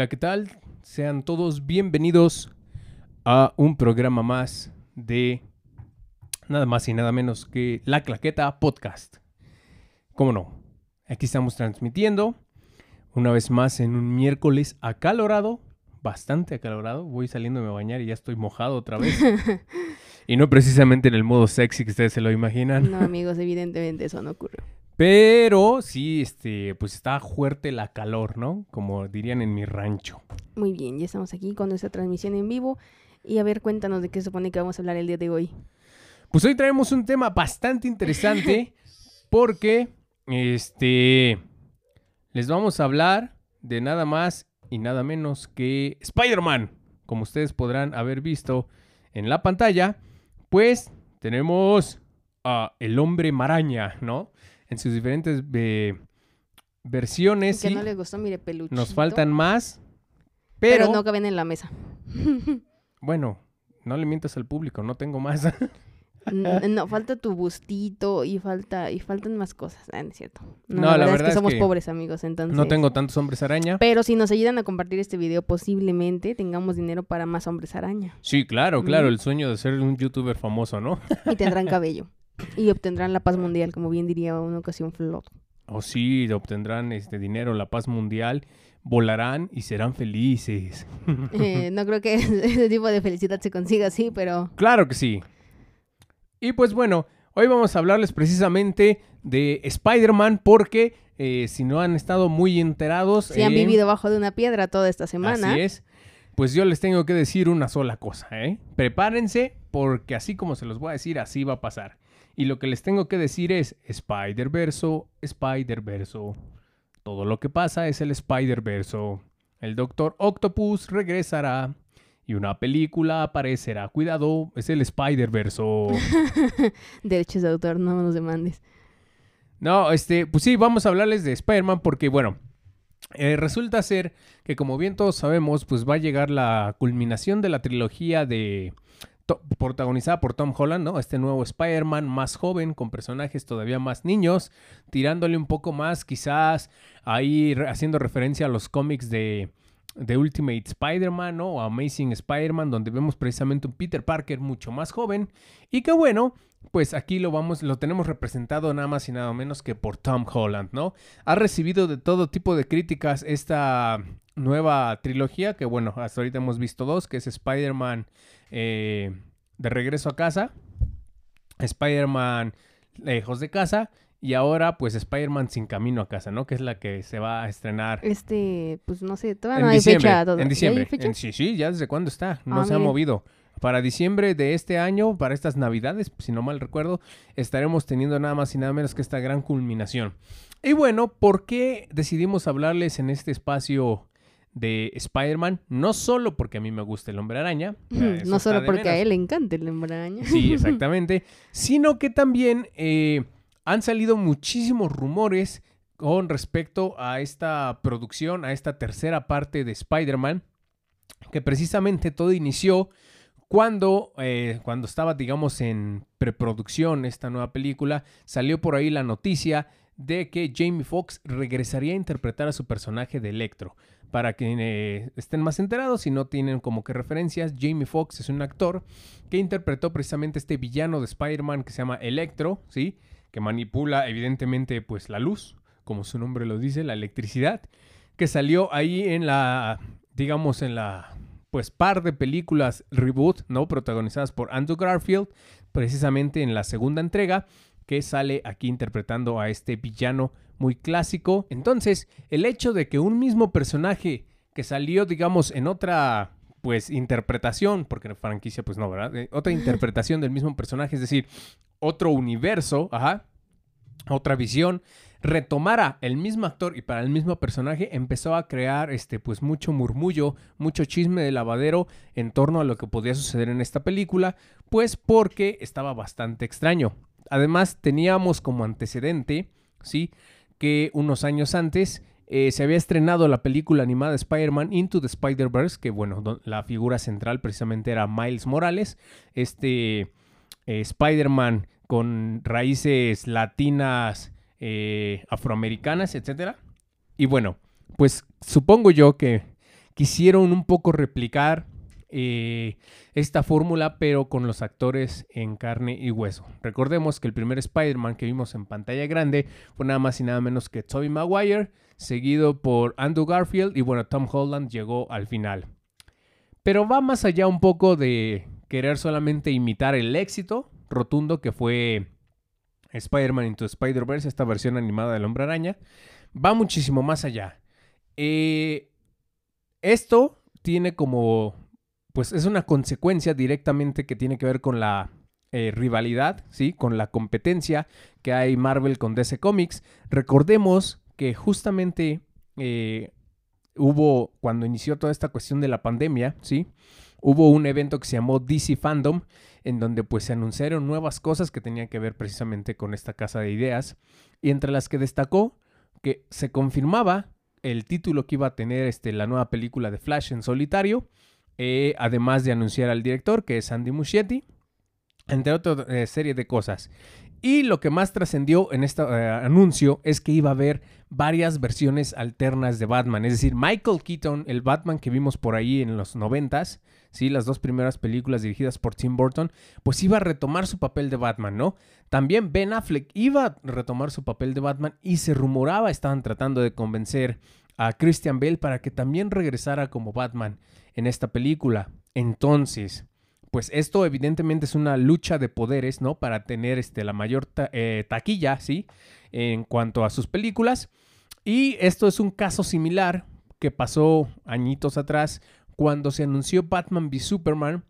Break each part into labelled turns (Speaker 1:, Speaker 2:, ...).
Speaker 1: Hola, ¿qué tal? Sean todos bienvenidos a un programa más de nada más y nada menos que La Claqueta Podcast. ¿Cómo no? Aquí estamos transmitiendo una vez más en un miércoles acalorado, bastante acalorado. Voy saliendo a bañar y ya estoy mojado otra vez. y no precisamente en el modo sexy que ustedes se lo imaginan.
Speaker 2: No, amigos, evidentemente eso no ocurrió.
Speaker 1: Pero sí, este, pues está fuerte la calor, ¿no? Como dirían en mi rancho.
Speaker 2: Muy bien, ya estamos aquí con nuestra transmisión en vivo. Y a ver, cuéntanos de qué se supone que vamos a hablar el día de hoy.
Speaker 1: Pues hoy traemos un tema bastante interesante porque, este, les vamos a hablar de nada más y nada menos que Spider-Man. Como ustedes podrán haber visto en la pantalla, pues tenemos a el hombre maraña, ¿no? En sus diferentes eh, versiones.
Speaker 2: Que no le gustó, mire, peluche.
Speaker 1: Nos faltan más, pero...
Speaker 2: pero no caben en la mesa.
Speaker 1: bueno, no le mientas al público, no tengo más.
Speaker 2: No, falta tu bustito y falta y faltan más cosas, ah, es cierto. No, la, verdad, es que somos pobres amigos, entonces.
Speaker 1: No tengo tantos hombres araña.
Speaker 2: Pero si nos ayudan a compartir este video, posiblemente tengamos dinero para más hombres araña.
Speaker 1: Sí, claro, claro, el sueño de ser un youtuber famoso, ¿no?
Speaker 2: Y tendrán cabello. Y obtendrán la paz mundial, como bien diría una ocasión Flot.
Speaker 1: Oh, sí, obtendrán este dinero, la paz mundial, volarán y serán felices.
Speaker 2: Eh, no creo que ese tipo de felicidad se consiga así, pero...
Speaker 1: Claro que sí. Y pues bueno, hoy vamos a hablarles precisamente de Spider-Man porque eh, si no han estado muy enterados...
Speaker 2: Si han vivido bajo de una piedra toda esta semana.
Speaker 1: Así es. Pues yo les tengo que decir una sola cosa, ¿eh? Prepárense porque así como se los voy a decir, así va a pasar. Y lo que les tengo que decir es Spider-Verso, Spider-Verso. Todo lo que pasa es el Spider-Verso. El Doctor Octopus regresará y una película aparecerá. Cuidado, es el Spider-Verso.
Speaker 2: Derechos de autor, no nos demandes.
Speaker 1: No, este, pues sí, vamos a hablarles de Spider-Man porque, bueno, eh, resulta ser que como bien todos sabemos, pues va a llegar la culminación de la trilogía de protagonizada por Tom Holland, ¿no? Este nuevo Spider-Man más joven, con personajes todavía más niños, tirándole un poco más, quizás ahí haciendo referencia a los cómics de, de Ultimate Spider-Man, ¿no? O Amazing Spider-Man, donde vemos precisamente un Peter Parker mucho más joven. Y que bueno, pues aquí lo vamos, lo tenemos representado nada más y nada menos que por Tom Holland, ¿no? Ha recibido de todo tipo de críticas esta nueva trilogía, que bueno, hasta ahorita hemos visto dos, que es Spider-Man eh, de regreso a casa, Spider-Man lejos de casa y ahora pues Spider-Man sin camino a casa, ¿no? Que es la que se va a estrenar.
Speaker 2: Este, pues no sé, todavía no hay fecha.
Speaker 1: En diciembre. sí, sí, ya desde cuándo está, no ah, se ha movido. Para diciembre de este año, para estas navidades, si no mal recuerdo, estaremos teniendo nada más y nada menos que esta gran culminación. Y bueno, ¿por qué decidimos hablarles en este espacio de Spider-Man, no solo porque a mí me gusta el hombre araña.
Speaker 2: no solo porque a él le encanta el hombre araña.
Speaker 1: Sí, exactamente. sino que también eh, han salido muchísimos rumores con respecto a esta producción, a esta tercera parte de Spider-Man, que precisamente todo inició cuando, eh, cuando estaba, digamos, en preproducción esta nueva película, salió por ahí la noticia de que Jamie Foxx regresaría a interpretar a su personaje de Electro. Para que eh, estén más enterados y no tienen como que referencias, Jamie Foxx es un actor que interpretó precisamente este villano de Spider-Man que se llama Electro, ¿sí? Que manipula evidentemente pues la luz, como su nombre lo dice, la electricidad, que salió ahí en la, digamos, en la pues par de películas reboot, ¿no? Protagonizadas por Andrew Garfield, precisamente en la segunda entrega que sale aquí interpretando a este villano muy clásico. Entonces, el hecho de que un mismo personaje que salió, digamos, en otra pues interpretación, porque en franquicia pues no, ¿verdad? Eh, otra interpretación del mismo personaje, es decir, otro universo, ajá, otra visión, retomara el mismo actor y para el mismo personaje, empezó a crear este pues mucho murmullo, mucho chisme de lavadero en torno a lo que podía suceder en esta película, pues porque estaba bastante extraño. Además, teníamos como antecedente, ¿sí? Que unos años antes eh, se había estrenado la película animada Spider-Man Into the Spider-Verse, que bueno, la figura central precisamente era Miles Morales, este eh, Spider-Man con raíces latinas, eh, afroamericanas, etc. Y bueno, pues supongo yo que quisieron un poco replicar eh, esta fórmula, pero con los actores en carne y hueso. Recordemos que el primer Spider-Man que vimos en pantalla grande fue nada más y nada menos que Tobey Maguire, seguido por Andrew Garfield y bueno, Tom Holland llegó al final. Pero va más allá un poco de querer solamente imitar el éxito rotundo que fue Spider-Man Into Spider-Verse, esta versión animada del Hombre Araña. Va muchísimo más allá. Eh, esto tiene como pues es una consecuencia directamente que tiene que ver con la eh, rivalidad, ¿sí? Con la competencia que hay Marvel con DC Comics. Recordemos que justamente eh, hubo, cuando inició toda esta cuestión de la pandemia, ¿sí? Hubo un evento que se llamó DC Fandom, en donde pues se anunciaron nuevas cosas que tenían que ver precisamente con esta casa de ideas, y entre las que destacó que se confirmaba el título que iba a tener este, la nueva película de Flash en solitario, eh, además de anunciar al director, que es Andy Muschietti, entre otra eh, serie de cosas. Y lo que más trascendió en este anuncio es que iba a haber varias versiones alternas de Batman. Es decir, Michael Keaton, el Batman que vimos por ahí en los noventas, ¿sí? las dos primeras películas dirigidas por Tim Burton, pues iba a retomar su papel de Batman, ¿no? También Ben Affleck iba a retomar su papel de Batman y se rumoraba, estaban tratando de convencer a Christian Bale para que también regresara como Batman en esta película. Entonces, pues esto evidentemente es una lucha de poderes, ¿no? Para tener este, la mayor eh, taquilla, ¿sí? En cuanto a sus películas. Y esto es un caso similar que pasó añitos atrás cuando se anunció Batman v Superman.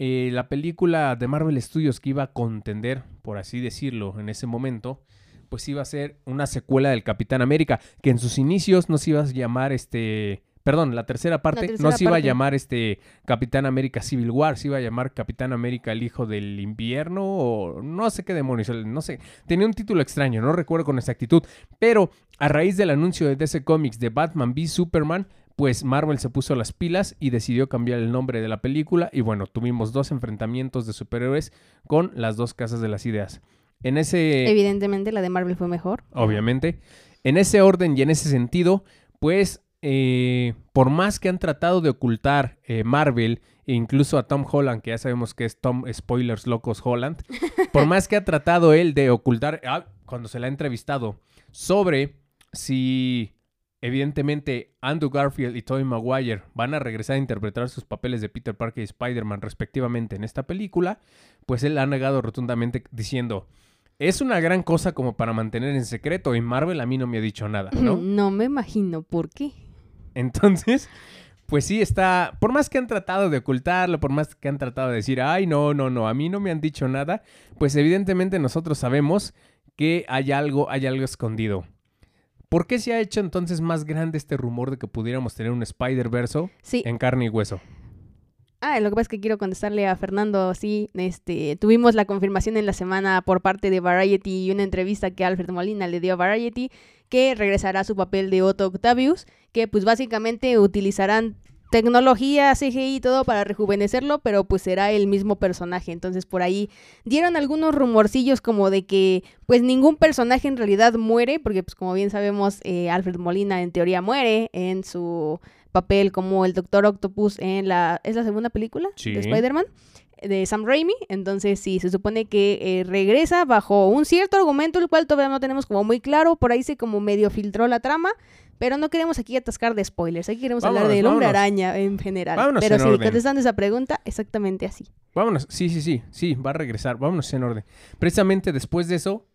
Speaker 1: Eh, la película de Marvel Studios que iba a contender, por así decirlo, en ese momento, pues iba a ser una secuela del Capitán América, que en sus inicios no se iba a llamar este... Perdón, la tercera parte no se iba a llamar este Capitán América Civil War, se iba a llamar Capitán América el Hijo del Invierno o no sé qué demonios, no sé. Tenía un título extraño, no recuerdo con exactitud. Pero a raíz del anuncio de DC Comics de Batman v Superman, pues Marvel se puso las pilas y decidió cambiar el nombre de la película y bueno, tuvimos dos enfrentamientos de superhéroes con las dos casas de las ideas. En ese...
Speaker 2: Evidentemente la de Marvel fue mejor.
Speaker 1: Obviamente. En ese orden y en ese sentido, pues eh, por más que han tratado de ocultar eh, Marvel e incluso a Tom Holland, que ya sabemos que es Tom Spoilers Locos Holland, por más que ha tratado él de ocultar, ah, cuando se le ha entrevistado, sobre si evidentemente Andrew Garfield y Tobey Maguire van a regresar a interpretar sus papeles de Peter Parker y Spider-Man respectivamente en esta película, pues él ha negado rotundamente diciendo, es una gran cosa como para mantener en secreto y Marvel a mí no me ha dicho nada, ¿no?
Speaker 2: No me imagino por qué.
Speaker 1: Entonces, pues sí está, por más que han tratado de ocultarlo, por más que han tratado de decir, ay, no, no, no, a mí no me han dicho nada, pues evidentemente nosotros sabemos que hay algo, hay algo escondido. ¿Por qué se ha hecho entonces más grande este rumor de que pudiéramos tener un Spider-Verse en carne y hueso?
Speaker 2: Ah, lo que pasa es que quiero contestarle a Fernando, sí, este, tuvimos la confirmación en la semana por parte de Variety y una entrevista que Alfred Molina le dio a Variety que regresará a su papel de Otto Octavius, que pues básicamente utilizarán tecnología, CGI y todo para rejuvenecerlo, pero pues será el mismo personaje. Entonces por ahí dieron algunos rumorcillos como de que pues ningún personaje en realidad muere, porque pues como bien sabemos eh, Alfred Molina en teoría muere en su papel como el Doctor Octopus en la... ¿Es la segunda película de Spider-Man? de Sam Raimi, entonces sí, se supone que eh, regresa bajo un cierto argumento, el cual todavía no tenemos como muy claro, por ahí se como medio filtró la trama, pero no queremos aquí atascar de spoilers, aquí queremos hablar del hombre araña en general. pero sí, contestando esa pregunta, exactamente así.
Speaker 1: Vámonos, sí, sí, sí, sí, va a regresar, vámonos en orden. Precisamente después de eso,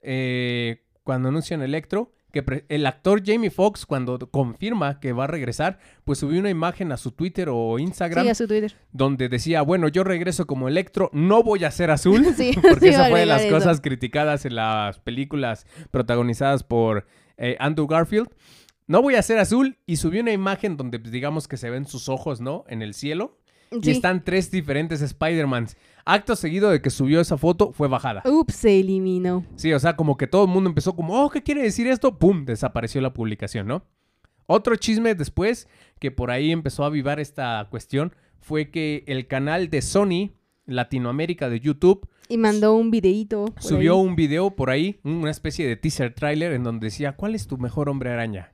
Speaker 1: eh, cuando anuncian Electro, que el actor Jamie Foxx, cuando confirma que va a regresar, pues subió una imagen a su Twitter o Instagram.
Speaker 2: Sí, a su Twitter.
Speaker 1: Donde decía, bueno, yo regreso como Electro, no voy a ser azul. sí, porque esa fue de las cosas criticadas en las películas protagonizadas por eh, Andrew Garfield. No voy a ser azul y subió una imagen donde pues, digamos que se ven sus ojos, ¿no? En el cielo. Y están tres diferentes Spider-Mans. Acto seguido de que subió esa foto, fue bajada.
Speaker 2: Ups, se eliminó.
Speaker 1: Sí, o sea, como que todo el mundo empezó como, oh, ¿qué quiere decir esto? ¡Pum! Desapareció la publicación, ¿no? Otro chisme después, que por ahí empezó a avivar esta cuestión, fue que el canal de Sony Latinoamérica de YouTube.
Speaker 2: Y mandó un videíto.
Speaker 1: Subió un video por ahí, una especie de teaser trailer en donde decía, ¿cuál es tu mejor hombre araña?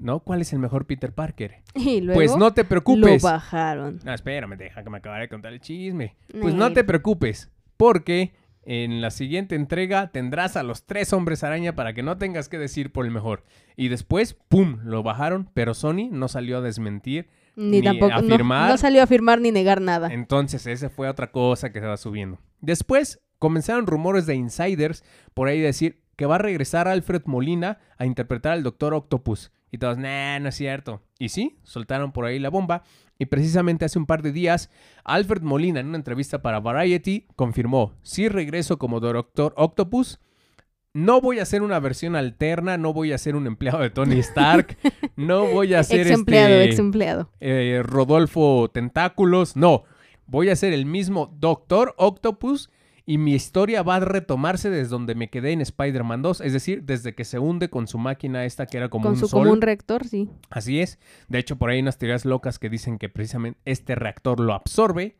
Speaker 1: ¿No? ¿Cuál es el mejor Peter Parker?
Speaker 2: Y luego
Speaker 1: pues no te
Speaker 2: lo
Speaker 1: preocupes.
Speaker 2: bajaron.
Speaker 1: No, espérame, deja que me de contar el chisme. Pues no te preocupes, porque en la siguiente entrega tendrás a los tres hombres araña para que no tengas que decir por el mejor. Y después, ¡pum!, lo bajaron, pero Sony no salió a desmentir.
Speaker 2: Ni,
Speaker 1: ni
Speaker 2: tampoco. no-
Speaker 1: afirmar.
Speaker 2: No, salió a afirmar ni negar nada.
Speaker 1: Entonces, esa fue otra cosa que se va subiendo. Después, comenzaron rumores de insiders por ahí decir que va a regresar Alfred Molina a interpretar al Doctor Octopus. Y todos, nah, no es cierto. Y sí, soltaron por ahí la bomba. Y precisamente hace un par de días, Alfred Molina, en una entrevista para Variety, confirmó: sí regreso como Doctor Octopus. No voy a hacer una versión alterna, no voy a ser un empleado de Tony Stark, no voy a ser
Speaker 2: Ex empleado,
Speaker 1: este,
Speaker 2: ex empleado.
Speaker 1: eh, Rodolfo Tentáculos. No, voy a ser el mismo Doctor Octopus y mi historia va a retomarse desde donde me quedé en Spider-Man 2, es decir, desde que se hunde con su máquina esta que era como
Speaker 2: Con
Speaker 1: un
Speaker 2: su
Speaker 1: sol.
Speaker 2: común reactor, sí.
Speaker 1: Así es. De hecho, por ahí hay unas teorías locas que dicen que precisamente este reactor lo absorbe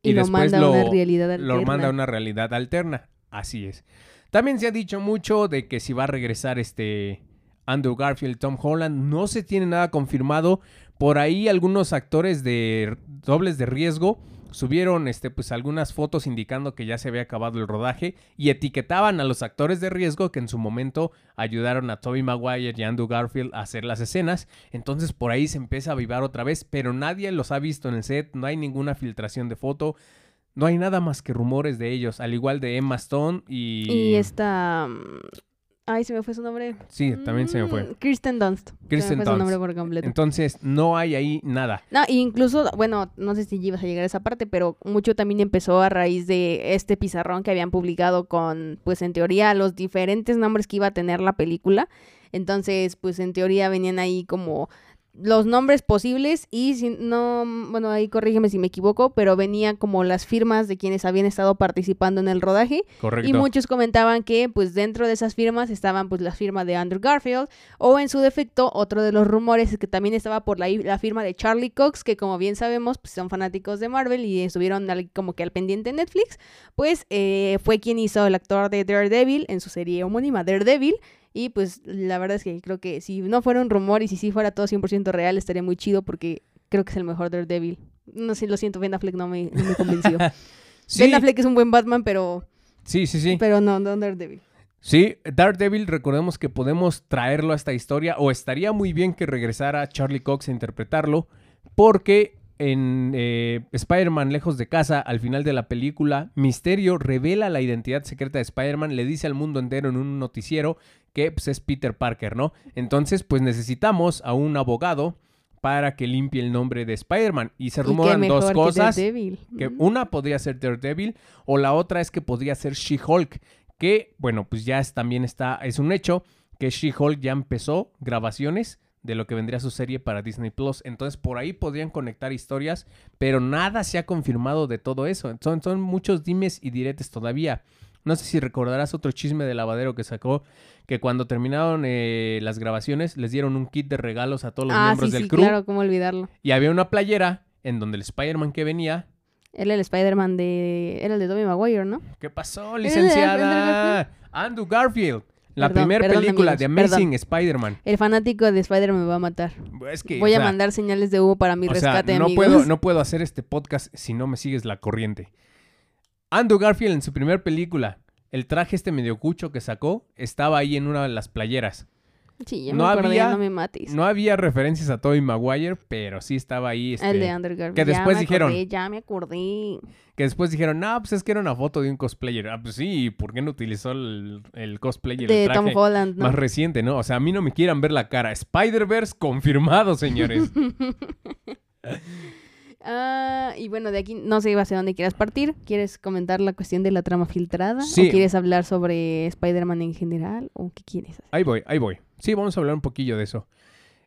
Speaker 2: Y, lo
Speaker 1: después
Speaker 2: manda a una realidad
Speaker 1: lo manda a una realidad alterna. Así es. También se ha dicho mucho de que si va a regresar este Andrew Garfield, Tom Holland, no se tiene nada confirmado. Por ahí algunos actores de dobles de riesgo subieron este pues algunas fotos indicando que ya se había acabado el rodaje y etiquetaban a los actores de riesgo que en su momento ayudaron a Tobey Maguire y Andrew Garfield a hacer las escenas. Entonces por ahí se empieza a avivar otra vez, pero nadie los ha visto en el set, no hay ninguna filtración de foto. No hay nada más que rumores de ellos, al igual de Emma Stone y...
Speaker 2: Y esta. Mm, Ay, se me fue su nombre.
Speaker 1: Sí, también se me
Speaker 2: Mm,
Speaker 1: fue.
Speaker 2: Kirsten Dunst. Se
Speaker 1: Kristen
Speaker 2: me fue su nombre
Speaker 1: Dunst.
Speaker 2: por completo.
Speaker 1: Entonces, no hay ahí nada.
Speaker 2: No, e incluso, bueno, no sé si ibas a llegar a esa parte, pero mucho también empezó a raíz de este pizarrón que habían publicado con, pues en teoría, los diferentes nombres que iba a tener la película. Entonces, pues en teoría venían ahí como los nombres posibles y si no, bueno, ahí corrígeme si me equivoco, pero venía como las firmas de quienes habían estado participando en el rodaje
Speaker 1: Correcto.
Speaker 2: y muchos comentaban que pues dentro de esas firmas estaban pues la firma de Andrew Garfield o en su defecto otro de los rumores es que también estaba por la, la firma de Charlie Cox que como bien sabemos pues son fanáticos de Marvel y estuvieron al- como que al pendiente en Netflix pues eh, fue quien hizo el actor de Daredevil en su serie homónima Daredevil y pues la verdad es que creo que si no fuera un rumor y si sí fuera todo 100% real estaría muy chido porque creo que es el mejor Daredevil. No sé, lo siento, Ben Affleck no me, no me convenció.
Speaker 1: sí,
Speaker 2: Ben Affleck es un buen Batman, pero,
Speaker 1: sí, sí, sí.
Speaker 2: pero no, no Daredevil.
Speaker 1: Sí, Daredevil, recordemos que podemos traerlo a esta historia, o estaría muy bien que regresara Charlie Cox a interpretarlo, porque en eh, Spider-Man Lejos de Casa, al final de la película, Misterio revela la identidad secreta de Spider-Man, le dice al mundo entero en un noticiero que pues, es Peter Parker, ¿no? Entonces, pues necesitamos a un abogado para que limpie el nombre de Spider-Man. Y se
Speaker 2: Y
Speaker 1: rumoran dos
Speaker 2: que
Speaker 1: cosas. Que una podría ser Daredevil o la otra es que podría ser She-Hulk. Que, bueno, pues ya es, también está, es un hecho que She-Hulk ya empezó grabaciones de lo que vendría su serie para Disney Plus. Entonces por ahí podrían conectar historias, pero nada se ha confirmado de todo eso. Son, son muchos dimes y diretes todavía. No sé si recordarás otro chisme de lavadero que sacó, que cuando terminaron eh, las grabaciones les dieron un kit de regalos a todos los
Speaker 2: ah,
Speaker 1: miembros
Speaker 2: sí,
Speaker 1: del
Speaker 2: sí,
Speaker 1: crew.
Speaker 2: claro, cómo olvidarlo.
Speaker 1: Y había una playera en donde el Spider-Man que venía
Speaker 2: Él el Spider-Man de... Era el de Tobey Maguire, ¿no?
Speaker 1: ¿Qué pasó,
Speaker 2: ¿Era
Speaker 1: licenciada? Andrew Garfield. La primera película de Amazing. Spider-Man.
Speaker 2: El fanático de Spider-Man me va a matar.
Speaker 1: Es que,
Speaker 2: Voy
Speaker 1: o
Speaker 2: a mandar señales de humo para mi
Speaker 1: o sea,
Speaker 2: rescate,
Speaker 1: no
Speaker 2: amigos.
Speaker 1: puedo, no puedo hacer este podcast si no me sigues la corriente. Andrew Garfield en su primera película, el traje este medio cucho que sacó, estaba ahí en una de las playeras.
Speaker 2: Sí, ya
Speaker 1: no
Speaker 2: me acordé,
Speaker 1: había-
Speaker 2: no me mates.
Speaker 1: No había referencias a Tobey Maguire, pero sí estaba ahí. Este,
Speaker 2: El de Andrew Garfield.
Speaker 1: que
Speaker 2: Ya
Speaker 1: después
Speaker 2: me
Speaker 1: dijeron-
Speaker 2: acordé, ya me acordé.
Speaker 1: que después dijeron, no, pues es que era una foto de un cosplayer. Ah, pues sí, ¿por qué no utilizó el, el cosplayer?
Speaker 2: De
Speaker 1: el traje?
Speaker 2: Tom Holland, ¿no?
Speaker 1: más reciente, ¿no? O sea, a mí no me quieran ver la cara. Spider-Verse confirmado, señores.
Speaker 2: Ah, y bueno, de aquí no sé hacia dónde quieras partir. ¿Quieres comentar la cuestión de la trama filtrada?
Speaker 1: Sí.
Speaker 2: ¿O quieres hablar sobre Spider-Man en general? ¿O qué quieres hacer?
Speaker 1: ahí voy, ahí voy. Sí, vamos a hablar un poquillo de eso.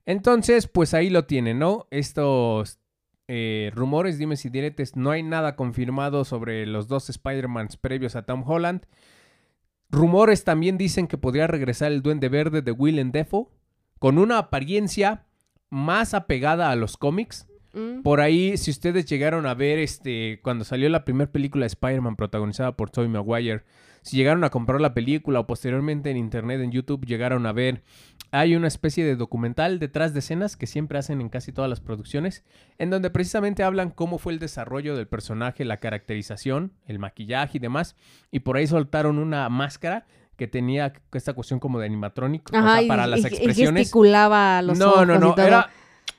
Speaker 1: Entonces, pues ahí lo tienen, ¿no? Estos eh, rumores, dime si diretes, no hay nada confirmado sobre los dos Spider-Mans previos a Tom Holland. Rumores también dicen que podría regresar el Duende Verde de Willem Dafoe con una apariencia más apegada a los cómics.
Speaker 2: Mm.
Speaker 1: Por ahí, si ustedes llegaron a ver este cuando salió la primera película de Spider-Man protagonizada por Tobey Maguire, si llegaron a comprar la película o posteriormente en internet, en YouTube, llegaron a ver, hay una especie de documental detrás de escenas que siempre hacen en casi todas las producciones, en donde precisamente hablan cómo fue el desarrollo del personaje, la caracterización, el maquillaje y demás, y por ahí soltaron una máscara que tenía esta cuestión como de animatrónico, o sea,
Speaker 2: y-
Speaker 1: para las
Speaker 2: y
Speaker 1: expresiones.
Speaker 2: gesticulaba los
Speaker 1: no,
Speaker 2: ojos
Speaker 1: no, no, era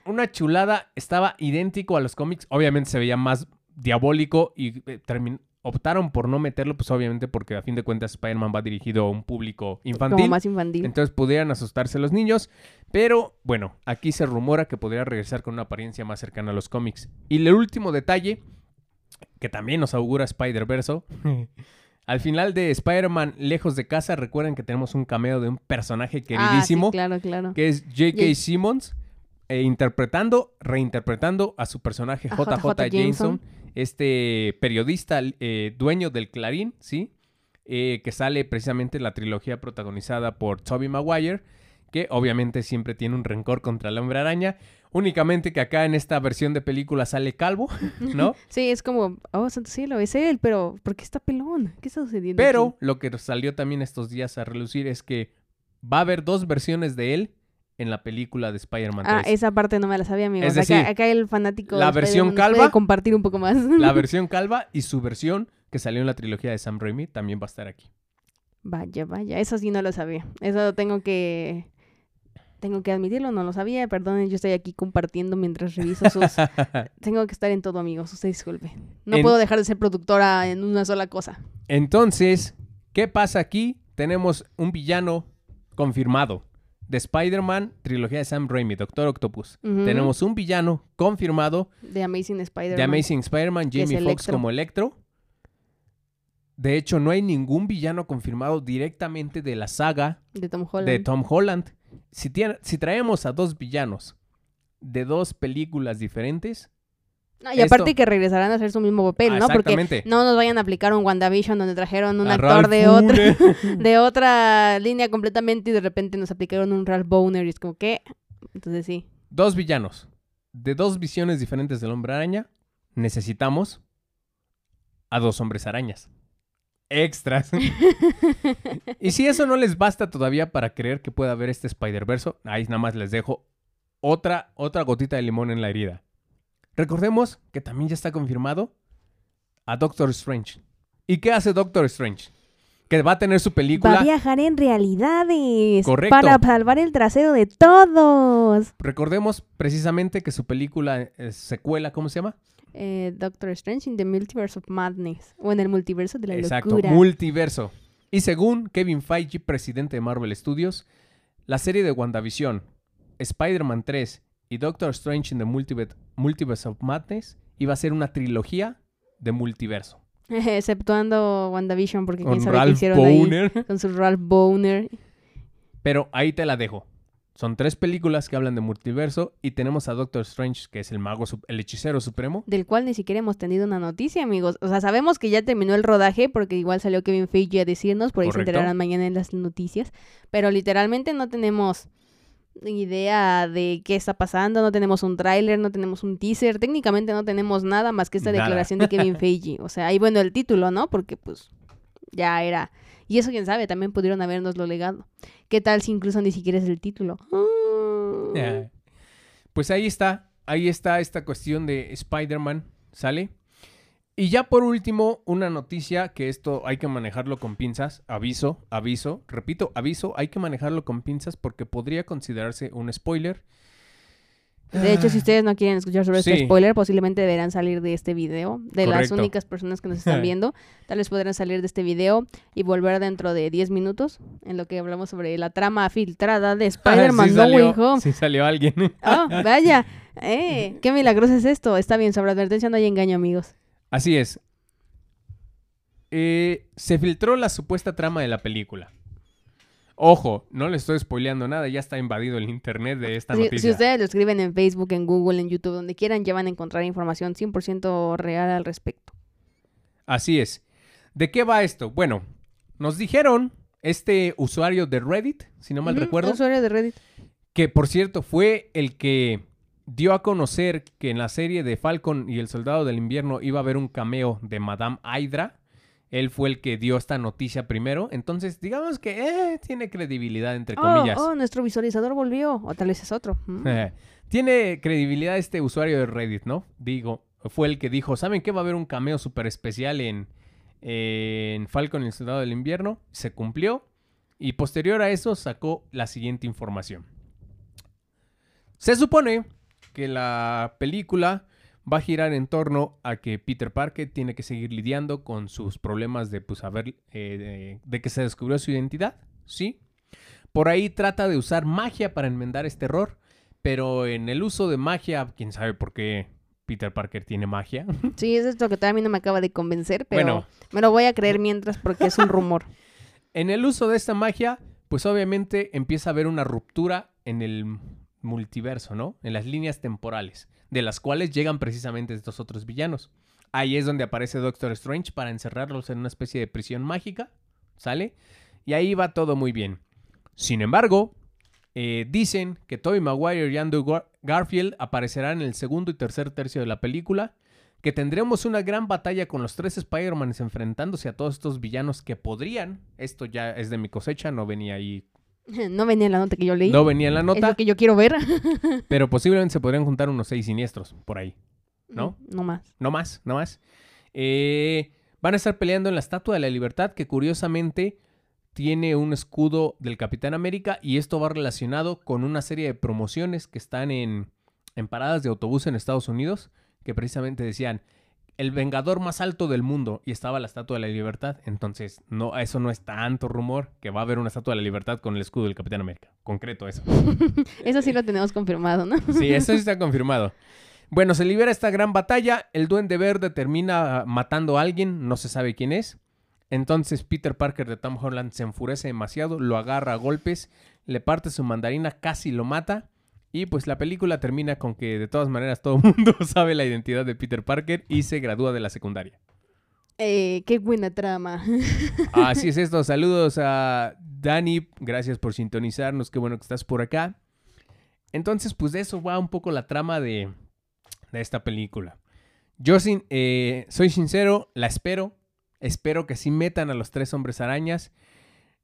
Speaker 1: una chulada, estaba idéntico a los cómics, obviamente se veía más diabólico y eh, termin- optaron por no meterlo, pues obviamente porque a fin de cuentas Spider-Man va dirigido a un público infantil.
Speaker 2: Como más infantil.
Speaker 1: Entonces pudieran asustarse los niños. Pero bueno, aquí se rumora que podría regresar con una apariencia más cercana a los cómics. Y el último detalle, que también nos augura Spider-Verse. Al final de Spider-Man Lejos de Casa, recuerden que tenemos un cameo de un personaje
Speaker 2: Ah, sí,
Speaker 1: queridísimo,
Speaker 2: claro, claro.
Speaker 1: que es J.K. Simmons, eh, interpretando, reinterpretando a su personaje JJ,
Speaker 2: JJ
Speaker 1: Jameson,
Speaker 2: Jameson.
Speaker 1: este periodista eh, dueño del Clarín, ¿sí? Eh, que sale precisamente en la trilogía protagonizada por Tobey Maguire, que obviamente siempre tiene un rencor contra el hombre araña. Únicamente que acá en esta versión de película sale calvo, ¿no?
Speaker 2: Sí, es como, oh, santo cielo, es él, pero ¿por qué está pelón? ¿Qué está sucediendo?
Speaker 1: Pero
Speaker 2: aquí?
Speaker 1: lo que salió también estos días a relucir es que va a haber dos versiones de él en la película de Spider-Man 3.
Speaker 2: Ah, esa parte no me la sabía, amigos.
Speaker 1: Es decir,
Speaker 2: acá, acá el fanático
Speaker 1: la versión
Speaker 2: nos puede
Speaker 1: calva,
Speaker 2: compartir un poco más.
Speaker 1: La versión calva y su versión que salió en la trilogía de Sam Raimi también va a estar aquí.
Speaker 2: Vaya, vaya, eso sí no lo sabía. Eso tengo que tengo que admitirlo, no lo sabía. Perdonen, yo estoy aquí compartiendo mientras reviso sus Tengo que estar en todo, amigos. Usted disculpe. No
Speaker 1: En-
Speaker 2: puedo dejar de ser productora en una sola cosa.
Speaker 1: Entonces, ¿qué pasa aquí? Tenemos un villano confirmado de Spider-Man, trilogía de Sam Raimi, Doctor Octopus. Tenemos un villano confirmado
Speaker 2: De Amazing Spider-Man.
Speaker 1: de Amazing Spider-Man, Jamie Foxx como Electro. De hecho, no hay ningún villano confirmado directamente de la saga
Speaker 2: De Tom Holland.
Speaker 1: de Tom Holland. Si, tiene- si traemos a dos villanos de dos películas diferentes,
Speaker 2: No, y aparte que regresarán a hacer su mismo papel,
Speaker 1: Ah,
Speaker 2: ¿no? Porque no nos vayan a aplicar un WandaVision donde trajeron un
Speaker 1: a
Speaker 2: actor
Speaker 1: Ralph
Speaker 2: de otra, de otra línea completamente y de repente nos aplicaron un Ralph Boner y es como que... Entonces sí.
Speaker 1: dos villanos de dos visiones diferentes del hombre araña, necesitamos a dos hombres arañas. Extras. y si eso no les basta todavía para creer que pueda haber este Spider-Verse, ahí nada más les dejo otra, otra gotita de limón en la herida. Recordemos que también ya está confirmado a Doctor Strange. ¿Y qué hace Doctor Strange? Que va a tener su
Speaker 2: Va
Speaker 1: película.
Speaker 2: a viajar en realidades.
Speaker 1: Correcto.
Speaker 2: Para salvar el trasero de todos.
Speaker 1: Recordemos precisamente que su película eh, secuela, ¿cómo se llama?
Speaker 2: Eh, Doctor Strange in the Multiverse of Madness. O en el multiverso de la
Speaker 1: Exacto,
Speaker 2: locura.
Speaker 1: multiverso. Y según Kevin Feige, presidente de Marvel Studios, la serie de WandaVision, Spider-Man 3 y Doctor Strange in the Multiver- Multiverse of Madness iba a ser una trilogía de multiverso.
Speaker 2: Exceptuando WandaVision, porque quién
Speaker 1: Con
Speaker 2: sabe qué hicieron ahí. Con su Ralph Boner.
Speaker 1: Pero ahí te la dejo. Son tres películas que hablan de multiverso y tenemos a Doctor Strange, que es el mago, el hechicero supremo.
Speaker 2: Del cual ni siquiera hemos tenido una noticia, amigos. O sea, sabemos que ya terminó el rodaje, porque igual salió Kevin Feige a decirnos, por ahí
Speaker 1: Correcto.
Speaker 2: se enterarán mañana en las noticias. Pero literalmente no tenemos idea de qué está pasando, no tenemos un tráiler, no tenemos un teaser, técnicamente no tenemos nada más que esta
Speaker 1: Nada.
Speaker 2: declaración de Kevin Feige. O sea, ahí bueno el título, ¿no? Porque pues ya era. Y eso quién sabe, también pudieron habernos lo legado. ¿Qué tal si incluso ni siquiera es el título?
Speaker 1: Pues ahí está, ahí está esta cuestión de Spider-Man, ¿sale? Y ya por último, una noticia que esto hay que manejarlo con pinzas, aviso, aviso, repito, aviso, hay que manejarlo con pinzas porque podría considerarse un spoiler.
Speaker 2: De hecho, si ustedes no quieren escuchar sobre este
Speaker 1: Sí.
Speaker 2: spoiler, posiblemente deberán salir de este video. De las únicas personas que nos están viendo, tal vez podrán salir de este video y volver dentro de 10 minutos en lo que hablamos sobre la trama filtrada de Spider-Man
Speaker 1: Sí
Speaker 2: No Way
Speaker 1: salió,
Speaker 2: Home.
Speaker 1: sí salió alguien.
Speaker 2: Oh, vaya. Eh, qué milagroso es esto. Está bien, sobre advertencia no hay engaño, amigos.
Speaker 1: Así es. Eh, se filtró la supuesta trama de la película. Ojo, no le estoy spoileando nada, ya está invadido el internet de esta
Speaker 2: Si,
Speaker 1: noticia.
Speaker 2: si ustedes lo escriben en Facebook, en Google, en YouTube, donde quieran, ya van a encontrar información 100% real al respecto.
Speaker 1: Así es. ¿De qué va esto? Bueno, nos dijeron este usuario de Reddit, si no mal
Speaker 2: Ujú,
Speaker 1: recuerdo,
Speaker 2: Usuario de Reddit.
Speaker 1: que por cierto fue el que dio a conocer que en la serie de Falcon y el Soldado del Invierno iba a haber un cameo de Madame Hydra. Él fue el que dio esta noticia primero. Entonces, digamos que eh, tiene credibilidad, entre
Speaker 2: Oh,
Speaker 1: comillas.
Speaker 2: oh, nuestro visualizador volvió. O tal vez es otro. Mm.
Speaker 1: tiene credibilidad este usuario de Reddit, ¿no? Digo, fue el que dijo, ¿saben qué? Va a haber un cameo súper especial en, en Falcon y el Soldado del Invierno. Se cumplió. Y posterior a eso sacó la siguiente información. Se supone que la película va a girar en torno a que Peter Parker tiene que seguir lidiando con sus problemas de, pues, haber, eh, de, de que se descubrió su identidad, ¿sí? Por ahí trata de usar magia para enmendar este error, pero en el uso de magia, quién sabe por qué Peter Parker tiene magia.
Speaker 2: Sí, es esto que mí no me acaba de convencer, pero
Speaker 1: Bueno.
Speaker 2: me lo voy a creer mientras porque es un rumor.
Speaker 1: En el uso de esta magia, pues obviamente empieza a haber una ruptura en el multiverso, ¿no? En las líneas temporales, de las cuales llegan precisamente estos otros villanos. Ahí es donde aparece Doctor Strange para encerrarlos en una especie de prisión mágica, ¿sale? Y ahí va todo muy bien. Sin embargo, eh, dicen que Tobey Maguire y Andrew Gar- Garfield aparecerán en el segundo y tercer tercio de la película, que tendremos una gran batalla con los tres Spider-Mans enfrentándose a todos estos villanos que podrían, esto ya es de mi cosecha, no venía ahí,
Speaker 2: No venía en la nota que yo leí.
Speaker 1: no venía en la
Speaker 2: Es
Speaker 1: nota,
Speaker 2: lo que yo quiero ver.
Speaker 1: pero posiblemente se podrían juntar unos seis siniestros por ahí. ¿No?
Speaker 2: No más.
Speaker 1: No más, no más. Eh, van a estar peleando en la Estatua de la Libertad, que curiosamente tiene un escudo del Capitán América y esto va relacionado con una serie de promociones que están en, en paradas de autobús en Estados Unidos, que precisamente decían el vengador más alto del mundo y estaba la Estatua de la Libertad. Entonces, no, eso no es tanto rumor que va a haber una Estatua de la Libertad con el escudo del Capitán América. Concreto eso.
Speaker 2: Eso sí lo tenemos confirmado, ¿no?
Speaker 1: Sí, eso sí está confirmado. Bueno, se libera esta gran batalla. El Duende Verde termina matando a alguien, no se sabe quién es. Entonces Peter Parker de Tom Holland se enfurece demasiado, lo agarra a golpes, le parte su mandarina, casi lo mata. Y pues la película termina con que de todas maneras todo el mundo sabe la identidad de Peter Parker y se gradúa de la secundaria.
Speaker 2: Eh, qué buena trama.
Speaker 1: Así es esto. Saludos a Dani. Gracias por sintonizarnos. Qué bueno que estás por acá. Entonces, pues de eso va un poco la trama de, de esta película. Yo sin- eh, soy sincero, la espero. Espero que sí metan a los tres hombres arañas.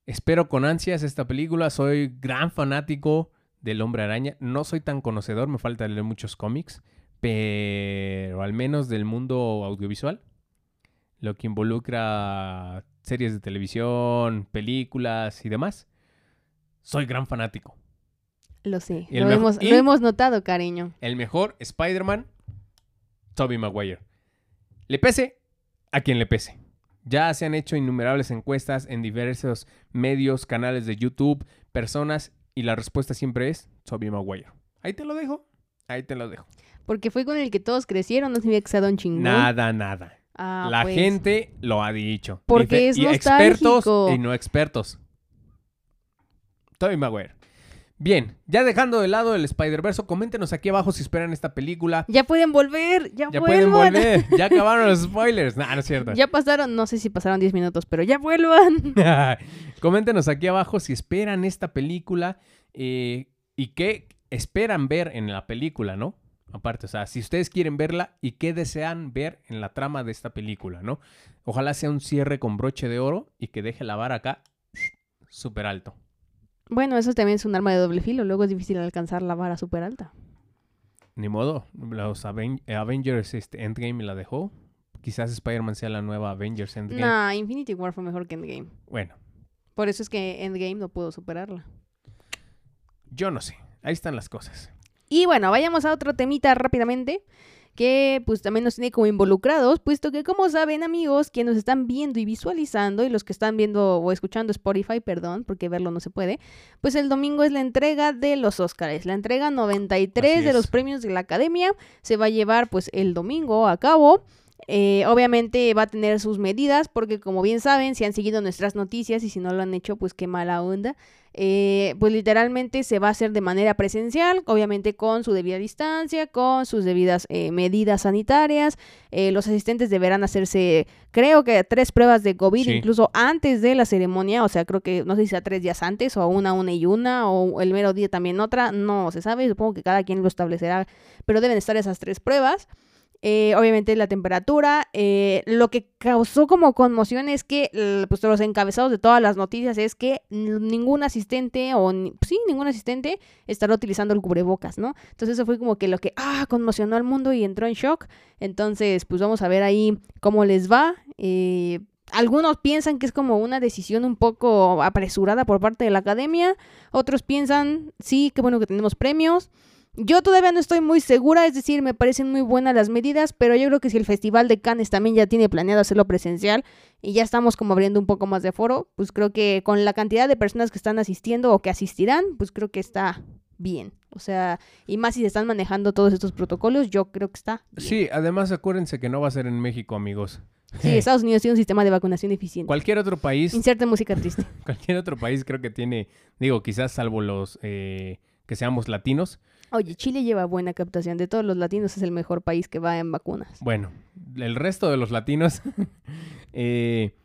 Speaker 1: Espero con ansias esta película. Soy gran fanático del hombre araña. No soy tan conocedor, me falta leer muchos cómics. Pero al menos del mundo audiovisual lo que involucra series de televisión, películas y demás. Soy gran fanático.
Speaker 2: Lo sé. Lo hemos, lo hemos notado, cariño.
Speaker 1: El mejor Spider-Man, Tobey Maguire. Le pese a quien le pese. Ya se han hecho innumerables encuestas en diversos medios, canales de YouTube, personas, y la respuesta siempre es Tobey Maguire. Ahí te lo dejo. Ahí te lo dejo.
Speaker 2: Porque fue con el que todos crecieron, no sabía que sea Don Chingón.
Speaker 1: Nada, nada.
Speaker 2: Ah,
Speaker 1: la
Speaker 2: pues.
Speaker 1: gente lo ha dicho.
Speaker 2: Porque
Speaker 1: Dice-
Speaker 2: es
Speaker 1: y expertos y no expertos. Tobey Maguire. Bien, ya dejando de lado el Spider-Verse, coméntenos aquí abajo si esperan esta película.
Speaker 2: Ya pueden volver, ya,
Speaker 1: Ya pueden volver. Ya acabaron los spoilers. Nah, no es cierto.
Speaker 2: Ya pasaron, no sé si pasaron 10 minutos, pero ya vuelvan.
Speaker 1: Coméntenos aquí abajo si esperan esta película eh, y qué esperan ver en la película, ¿no? Aparte, o sea, si ustedes quieren verla y qué desean ver en la trama de esta película, ¿no? Ojalá sea un cierre con broche de oro y que deje la vara acá súper alto.
Speaker 2: Bueno, eso también es un arma de doble filo, luego es difícil alcanzar la vara súper alta.
Speaker 1: Ni modo, los Aven- Avengers este, Endgame la dejó. Quizás Spider-Man sea la nueva Avengers Endgame.
Speaker 2: Nah, Infinity War fue mejor que Endgame.
Speaker 1: Bueno,
Speaker 2: Por eso es que Endgame no pudo superarla.
Speaker 1: yo no sé. Ahí están las cosas.
Speaker 2: Y bueno, vayamos a otro temita rápidamente, que pues también nos tiene como involucrados, puesto que como saben amigos, quienes nos están viendo y visualizando, y los que están viendo o escuchando Spotify, perdón, porque verlo no se puede, pues el domingo es la entrega de los Oscars, la entrega 93
Speaker 1: Así
Speaker 2: de los premios de la Academia, se va a llevar pues el domingo a cabo. Eh, obviamente va a tener sus medidas porque como bien saben, si han seguido nuestras noticias y si no lo han hecho, pues qué mala onda. Eh, pues literalmente se va a hacer de manera presencial, obviamente con su debida distancia, con sus debidas eh, medidas sanitarias. los asistentes deberán hacerse, creo que tres pruebas de COVID, incluso antes de la ceremonia, o sea, creo que no sé si sea tres días antes o una, una y una, o el mero día también otra, no se sabe, supongo que cada quien lo establecerá, pero deben estar esas tres pruebas. Eh, obviamente la temperatura. Eh, lo que causó como conmoción es que pues, los encabezados de todas las noticias es que ningún asistente o sí, ningún asistente estará utilizando el cubrebocas, ¿no? Entonces eso fue como que lo que, ah, conmocionó al mundo y entró en shock. Entonces, pues vamos a ver ahí cómo les va. Eh, algunos piensan que es como una decisión un poco apresurada por parte de la academia. Otros piensan, sí, qué bueno que tenemos premios. Yo todavía no estoy muy segura, es decir, me parecen muy buenas las medidas, pero yo creo que si el Festival de Cannes también ya tiene planeado hacerlo presencial y ya estamos como abriendo un poco más de foro, pues creo que con la cantidad de personas que están asistiendo o que asistirán, pues creo que está bien. O sea, y más si se están manejando todos estos protocolos, yo creo que está.
Speaker 1: Sí, además acuérdense que no va a ser en México, amigos.
Speaker 2: Sí, Estados Unidos tiene un sistema de vacunación eficiente.
Speaker 1: Cualquier otro país.
Speaker 2: Inserte música triste.
Speaker 1: cualquier otro país creo que tiene, digo, quizás salvo los eh, que seamos latinos,
Speaker 2: Oye, Chile lleva buena captación. De todos los latinos es el mejor país que va en vacunas.
Speaker 1: Bueno, el resto de los latinos, eh,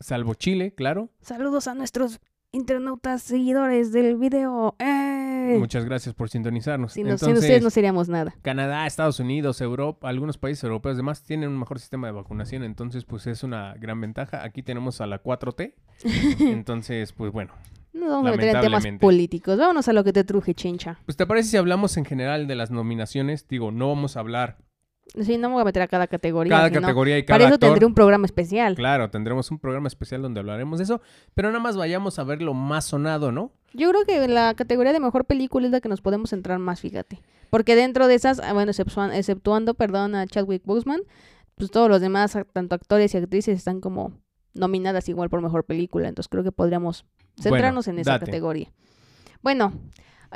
Speaker 1: salvo Chile, claro.
Speaker 2: Saludos a nuestros internautas seguidores del video. ¡Eh!
Speaker 1: Muchas gracias por sintonizarnos.
Speaker 2: Sin, ustedes no seríamos nada.
Speaker 1: Canadá, Estados Unidos, Europa, algunos países europeos demás tienen un mejor sistema de vacunación, entonces pues es una gran ventaja. Aquí tenemos a la 4T, entonces pues bueno,
Speaker 2: no vamos a meter en temas políticos. Vámonos a lo que te truje, chincha.
Speaker 1: Pues te parece si hablamos en general de las nominaciones. Digo, no vamos a hablar.
Speaker 2: Sí, no me voy a meter a cada categoría.
Speaker 1: Cada categoría y cada
Speaker 2: Para eso tendré un programa especial.
Speaker 1: Claro, tendremos un programa especial donde hablaremos de eso. Pero nada más vayamos a ver lo más sonado, ¿no?
Speaker 2: Yo creo que la categoría de mejor película es la que nos podemos centrar más, fíjate. Porque dentro de esas, ah, bueno, exceptuando, perdón, a Chadwick Boseman, pues todos los demás, tanto actores y actrices, están como nominadas igual por mejor película. Entonces creo que podríamos centrarnos en esa categoría. Bueno,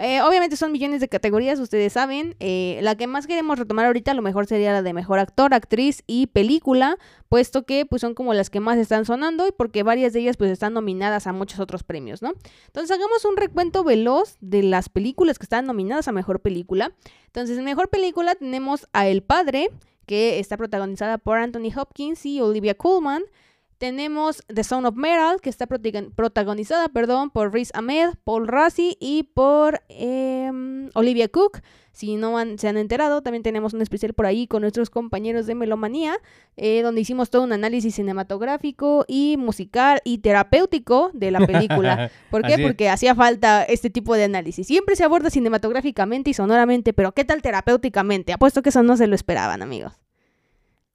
Speaker 2: eh, obviamente son millones de categorías, ustedes saben. Eh, la que más queremos retomar ahorita a lo mejor sería la de mejor actor, actriz y película, puesto que pues son como las que más están sonando y porque varias de ellas pues están nominadas a muchos otros premios, ¿no? Entonces hagamos un recuento veloz de las películas que están nominadas a mejor película. Entonces en mejor película tenemos a El Padre, que está protagonizada por Anthony Hopkins y Olivia Colman. Tenemos The Sound of Metal, que está protagonizada perdón, por Riz Ahmed, Paul Rassi y por em, Olivia Cook. Si no se han enterado, también tenemos un especial por ahí con nuestros compañeros de Melomanía, eh, donde hicimos todo un análisis cinematográfico y musical y terapéutico de la película. ¿Por qué? Porque hacía falta este tipo de análisis. Siempre se aborda cinematográficamente y sonoramente, pero ¿qué tal terapéuticamente? Apuesto que eso no se lo esperaban, amigos.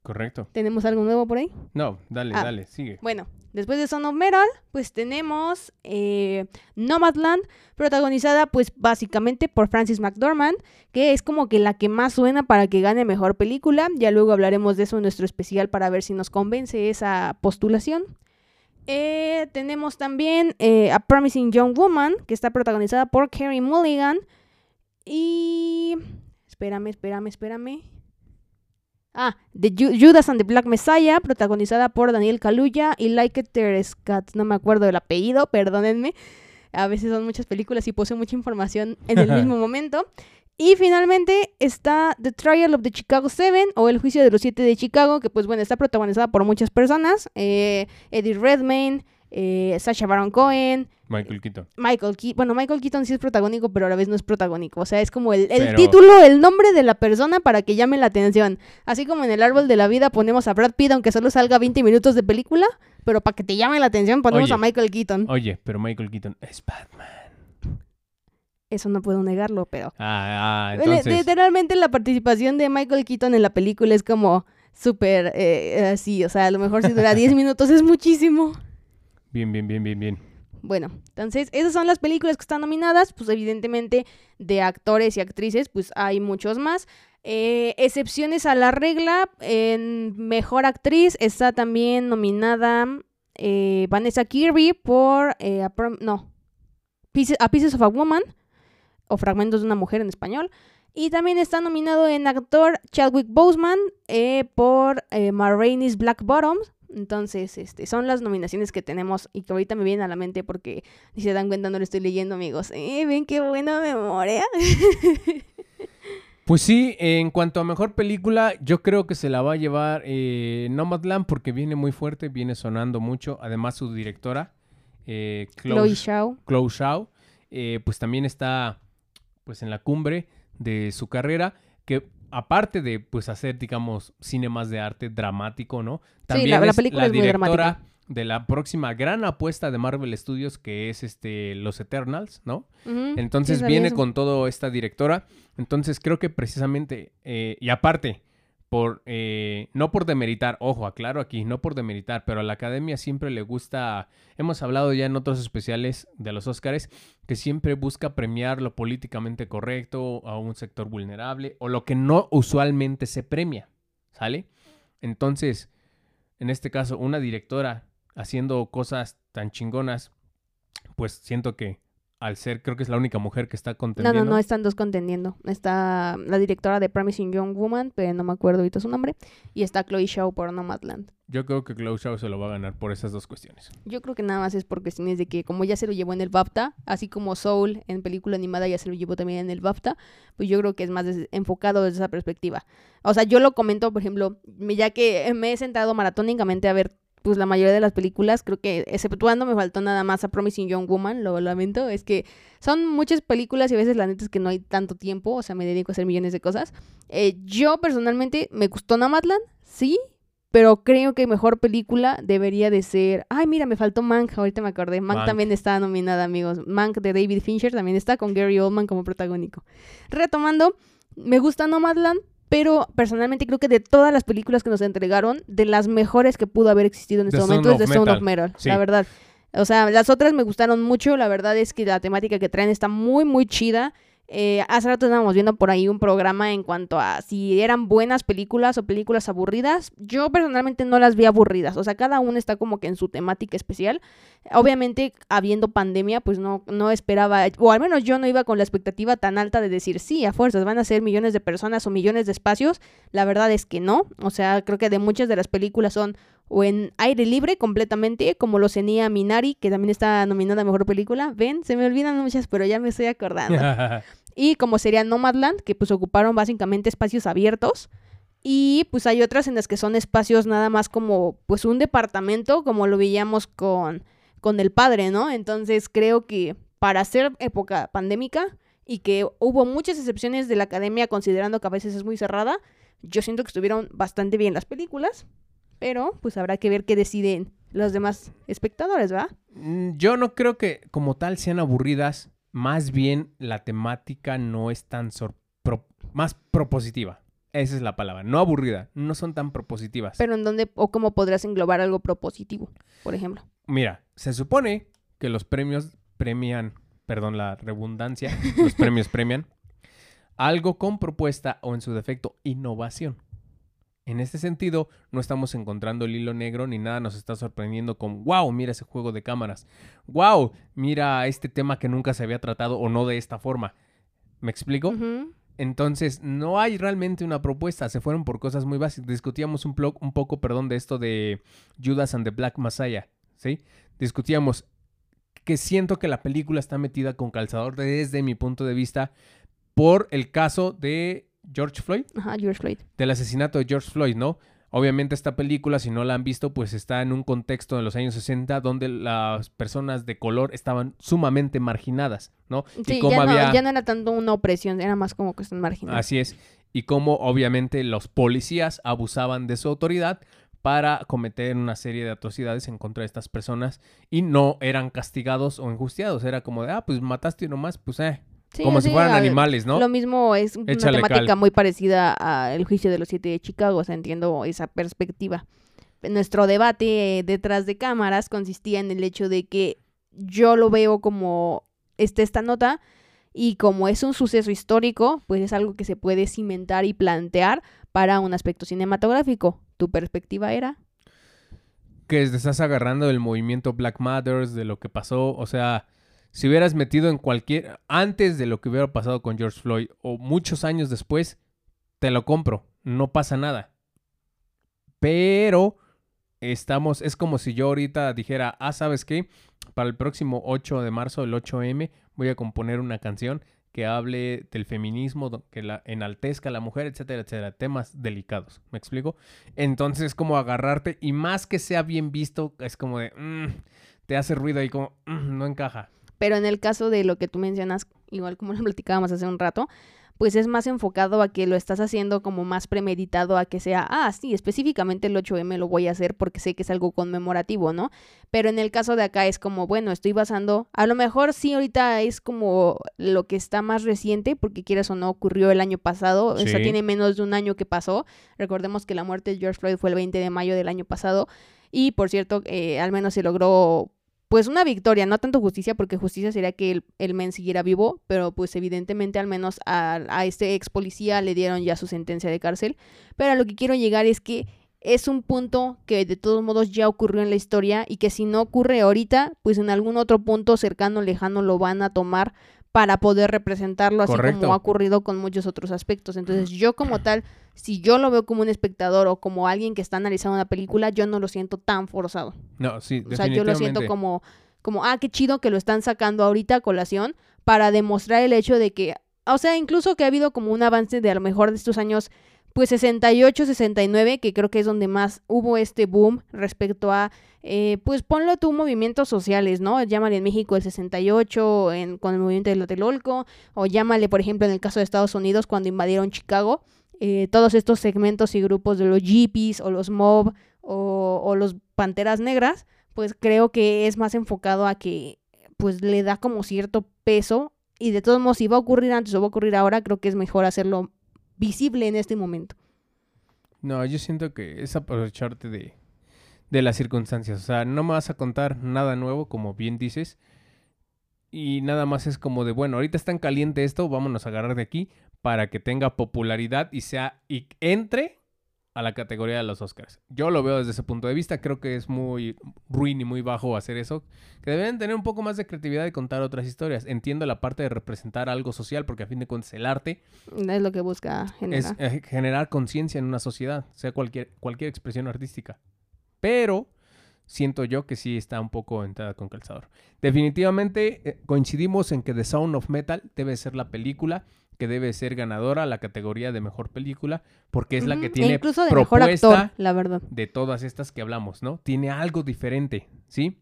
Speaker 1: Correcto.
Speaker 2: ¿Tenemos algo nuevo por ahí?
Speaker 1: No, dale,
Speaker 2: ah,
Speaker 1: dale, sigue.
Speaker 2: Bueno, después de Son of Metal, pues tenemos eh, Nomadland, protagonizada pues básicamente por Francis McDormand, que es como que la que más suena para que gane mejor película. Ya luego hablaremos de eso en nuestro especial para ver si nos convence esa postulación. Eh, tenemos también eh, A Promising Young Woman, que está protagonizada por Carrie Mulligan. Y... Espérame, espérame, espérame. Ah, The Judas and the Black Messiah, protagonizada por Daniel Kaluuya y Like Terescat. No me acuerdo del apellido, perdónenme. A veces son muchas películas y poseo mucha información en el mismo momento. Y finalmente está The Trial of the Chicago Seven o El Juicio de los Siete de Chicago, que pues bueno, está protagonizada por muchas personas. Eh, Eddie Redmayne, eh, Sacha Baron Cohen.
Speaker 1: Michael Keaton.
Speaker 2: Michael Keaton. Bueno, Michael Keaton sí es protagónico, pero a la vez no es protagónico. O sea, es como el, título, el nombre de la persona para que llame la atención. Así como en el árbol de la vida ponemos a Brad Pitt, aunque solo salga 20 minutos de película, pero para que te llame la atención ponemos a Michael Keaton.
Speaker 1: Oye, pero Michael Keaton es Batman.
Speaker 2: Eso no puedo negarlo, pero...
Speaker 1: Ah, ah entonces...
Speaker 2: Literalmente la participación de Michael Keaton en la película es como súper eh, así. O sea, a lo mejor si dura 10 minutos es muchísimo.
Speaker 1: Bien, bien, bien, bien, bien.
Speaker 2: Bueno, entonces esas son las películas que están nominadas, pues evidentemente de actores y actrices, pues hay muchos más. Eh, excepciones a la regla, en Mejor Actriz está también nominada eh, Vanessa Kirby por, eh, a, no, Pieces, of a Woman, o Fragmentos de una Mujer en español. Y también está nominado en actor Chadwick Boseman por eh, Ma Rainey's Black Bottoms. Entonces, este, son las nominaciones que tenemos y que ahorita me vienen a la mente porque, si se dan cuenta, no lo estoy leyendo, amigos. Eh, ¿Ven qué buena memoria?
Speaker 1: Pues sí, en cuanto a mejor película, yo creo que se la va a llevar eh, Nomadland porque viene muy fuerte, viene sonando mucho. Además, su directora, eh,
Speaker 2: Chloe Zhao.
Speaker 1: Chloe Zhao, eh, pues también está pues en la cumbre de su carrera, que aparte de pues hacer, digamos, cine más de arte dramático, ¿no? También
Speaker 2: la- la
Speaker 1: es
Speaker 2: película
Speaker 1: la
Speaker 2: es muy
Speaker 1: directora
Speaker 2: dramática.
Speaker 1: de la próxima gran apuesta de Marvel Studios, que es este Los Eternals, ¿no? Entonces
Speaker 2: sí,
Speaker 1: viene con todo esta directora. Entonces creo que precisamente, eh, y aparte, por eh, no por demeritar, ojo, aclaro aquí, no por demeritar, pero a la academia siempre le gusta, hemos hablado ya en otros especiales de los Óscares, que siempre busca premiar lo políticamente correcto a un sector vulnerable o lo que no usualmente se premia, ¿sale? Entonces, en este caso, una directora haciendo cosas tan chingonas, pues siento que al ser, creo que es la única mujer que está
Speaker 2: No,
Speaker 1: contendiendo.
Speaker 2: no, no, están dos contendiendo. Está la directora de Promising Young Woman, pero no me acuerdo ahorita su nombre. Y está Chloe Zhao por Nomadland.
Speaker 1: Yo creo que Chloe Zhao se lo va a ganar por esas dos cuestiones.
Speaker 2: Yo creo que nada más es por cuestiones de que como ya se lo llevó en el BAFTA, así como Soul en película animada ya se lo llevó también en el BAFTA, pues yo creo que es más enfocado desde esa perspectiva. O sea, yo lo comento, por ejemplo, ya que me he sentado maratónicamente a ver pues la mayoría de las películas, creo que exceptuando me faltó nada más a Promising Young Woman, lo lamento, es que son muchas películas y a veces la neta es que no hay tanto tiempo, o sea, me dedico a hacer millones de cosas. Eh, yo personalmente me gustó Nomadland, sí, pero creo que mejor película debería de ser. Ay, mira, me faltó Mank, ahorita me acordé. Mank,
Speaker 1: Mank.
Speaker 2: también está nominada, amigos. Mank de David Fincher también está con Gary Oldman como protagónico. Retomando, me gusta Nomadland, pero personalmente creo que de todas las películas que nos entregaron, de las mejores que pudo haber existido en este
Speaker 1: The
Speaker 2: momento
Speaker 1: Sound
Speaker 2: es The Sound of Metal,
Speaker 1: Sí.
Speaker 2: la verdad. O sea, las otras me gustaron mucho. La verdad es que la temática que traen está muy, muy chida. Eh, hace rato estábamos viendo por ahí un programa en cuanto a si eran buenas películas o películas aburridas. Yo personalmente no las vi aburridas. O sea, cada una está como que en su temática especial. Obviamente, habiendo pandemia, pues no, no esperaba, o al menos yo no iba con la expectativa tan alta de decir, sí, a fuerzas van a ser millones de personas o millones de espacios. La verdad es que no. O sea, creo que de muchas de las películas son o en aire libre completamente, como lo tenía Minari, que también está nominada a Mejor Película. Ven, se me olvidan muchas, pero ya me estoy acordando. y como sería Nomadland, que pues ocuparon básicamente espacios abiertos. Y pues hay otras en las que son espacios nada más como pues un departamento, como lo veíamos con, con el padre, ¿no? Entonces creo que para ser época pandémica y que hubo muchas excepciones de la academia considerando que a veces es muy cerrada, yo siento que estuvieron bastante bien las películas, pero pues habrá que ver qué deciden los demás espectadores, ¿va?
Speaker 1: Mm, Yo no creo que como tal sean aburridas. Más bien la temática no es tan sor- pro- más propositiva. Esa es la palabra. No aburrida. No son tan propositivas.
Speaker 2: Pero en dónde o cómo podrías englobar algo propositivo, por ejemplo.
Speaker 1: Mira, se supone que los premios premian, perdón la redundancia, los premios premian algo con propuesta o en su defecto innovación. En este sentido, no estamos encontrando el hilo negro ni nada nos está sorprendiendo con, wow, mira ese juego de cámaras, wow, mira este tema que nunca se había tratado o no de esta forma. ¿Me explico? Entonces, no hay realmente una propuesta. Se fueron por cosas muy básicas. Discutíamos un, plo- un poco, perdón, de esto de Judas and the Black Messiah, ¿sí? Discutíamos que siento que la película está metida con calzador desde mi punto de vista por el caso de George Floyd,
Speaker 2: Ajá, George Floyd.
Speaker 1: del asesinato de George Floyd, ¿no? Obviamente esta película, si no la han visto, pues está en un contexto de los años 60 donde las personas de color estaban sumamente marginadas, ¿no?
Speaker 2: Sí,
Speaker 1: cómo
Speaker 2: ya,
Speaker 1: había-
Speaker 2: no, ya no era tanto una opresión, era más como que están marginados.
Speaker 1: Así es. Y cómo obviamente los policías abusaban de su autoridad para cometer una serie de atrocidades en contra de estas personas y no eran castigados o enjustiados. Era como de, ah, pues mataste nomás, pues eh.
Speaker 2: Sí,
Speaker 1: como si fueran
Speaker 2: al-
Speaker 1: animales, ¿no?
Speaker 2: Lo mismo es una temática
Speaker 1: cal.
Speaker 2: muy parecida al juicio de los siete de Chicago, o sea, entiendo esa perspectiva. Nuestro debate detrás de cámaras consistía en el hecho de que yo lo veo como está esta nota y como es un suceso histórico, pues es algo que se puede cimentar y plantear para un aspecto cinematográfico. ¿Tu perspectiva era?
Speaker 1: Que te estás agarrando del movimiento Black Matters, de lo que pasó. O sea, si hubieras metido en cualquier, antes de lo que hubiera pasado con George Floyd o muchos años después, te lo compro, no pasa nada. Pero estamos, es como si yo ahorita dijera, ah, ¿sabes qué? Para el próximo 8 de marzo, el 8M, voy a componer una canción que hable del feminismo, que la enaltezca a la mujer, etcétera, etcétera. Temas delicados, ¿me explico? Entonces es como agarrarte y más que sea bien visto, es como de, mm, te hace ruido y como, mm, no encaja.
Speaker 2: Pero en el caso de lo que tú mencionas, igual como lo platicábamos hace un rato, pues es más enfocado a que lo estás haciendo como más premeditado a que sea, ah, sí, específicamente el 8M lo voy a hacer porque sé que es algo conmemorativo, ¿no? Pero en el caso de acá es como, bueno, estoy basando, a lo mejor sí ahorita es como lo que está más reciente, porque quieras o no, ocurrió el año pasado, o sea, tiene menos de un año que pasó. Recordemos que la muerte de George Floyd fue el 20 de mayo del año pasado. Y por cierto, eh, al menos se logró pues una victoria, no tanto justicia, porque justicia sería que el, el men siguiera vivo, pero pues evidentemente al menos a, a, este ex policía le dieron ya su sentencia de cárcel. Pero a lo que quiero llegar es que es un punto que de todos modos ya ocurrió en la historia y que si no ocurre ahorita, pues en algún otro punto cercano, lejano lo van a tomar para poder representarlo así como ha ocurrido con muchos otros aspectos. Entonces yo como tal, si yo lo veo como un espectador o como alguien que está analizando una película, yo no lo siento tan forzado.
Speaker 1: No, sí,
Speaker 2: O sea, yo lo siento como, como, ah, qué chido que lo están sacando ahorita a colación para demostrar el hecho de que, o sea, incluso que ha habido como un avance de a lo mejor de estos años pues 68, 69, que creo que es donde más hubo este boom respecto a, eh, pues ponlo tú, movimientos sociales, ¿no? Llámale en México el 68 en, con el movimiento del Tlatelolco, o llámale, por ejemplo, en el caso de Estados Unidos cuando invadieron Chicago, eh, todos estos segmentos y grupos de los Jeepies o los Mob o, o los Panteras Negras, pues creo que es más enfocado a que pues le da como cierto peso y de todos modos si va a ocurrir antes o va a ocurrir ahora, creo que es mejor hacerlo visible en este momento.
Speaker 1: No, yo siento que es aprovecharte de, de las circunstancias. O sea, no me vas a contar nada nuevo, como bien dices. Y nada más es como de, bueno, ahorita está en caliente esto, vámonos a agarrar de aquí para que tenga popularidad y sea y entre a la categoría de los Oscars. Yo lo veo desde ese punto de vista, creo que es muy ruin y muy bajo hacer eso, que deben tener un poco más de creatividad y contar otras historias. Entiendo la parte de representar algo social, porque a fin de cuentas el arte
Speaker 2: es lo que busca
Speaker 1: generar. Es eh, generar conciencia en una sociedad, sea cualquier, cualquier expresión artística. Pero siento yo que sí está un poco entrada con calzador. Definitivamente eh, coincidimos en que The Sound of Metal debe ser la película que debe ser ganadora la categoría de mejor película, porque es la que tiene
Speaker 2: incluso de mejor actor, la verdad.
Speaker 1: De todas estas que hablamos, ¿no? Tiene algo diferente, ¿sí?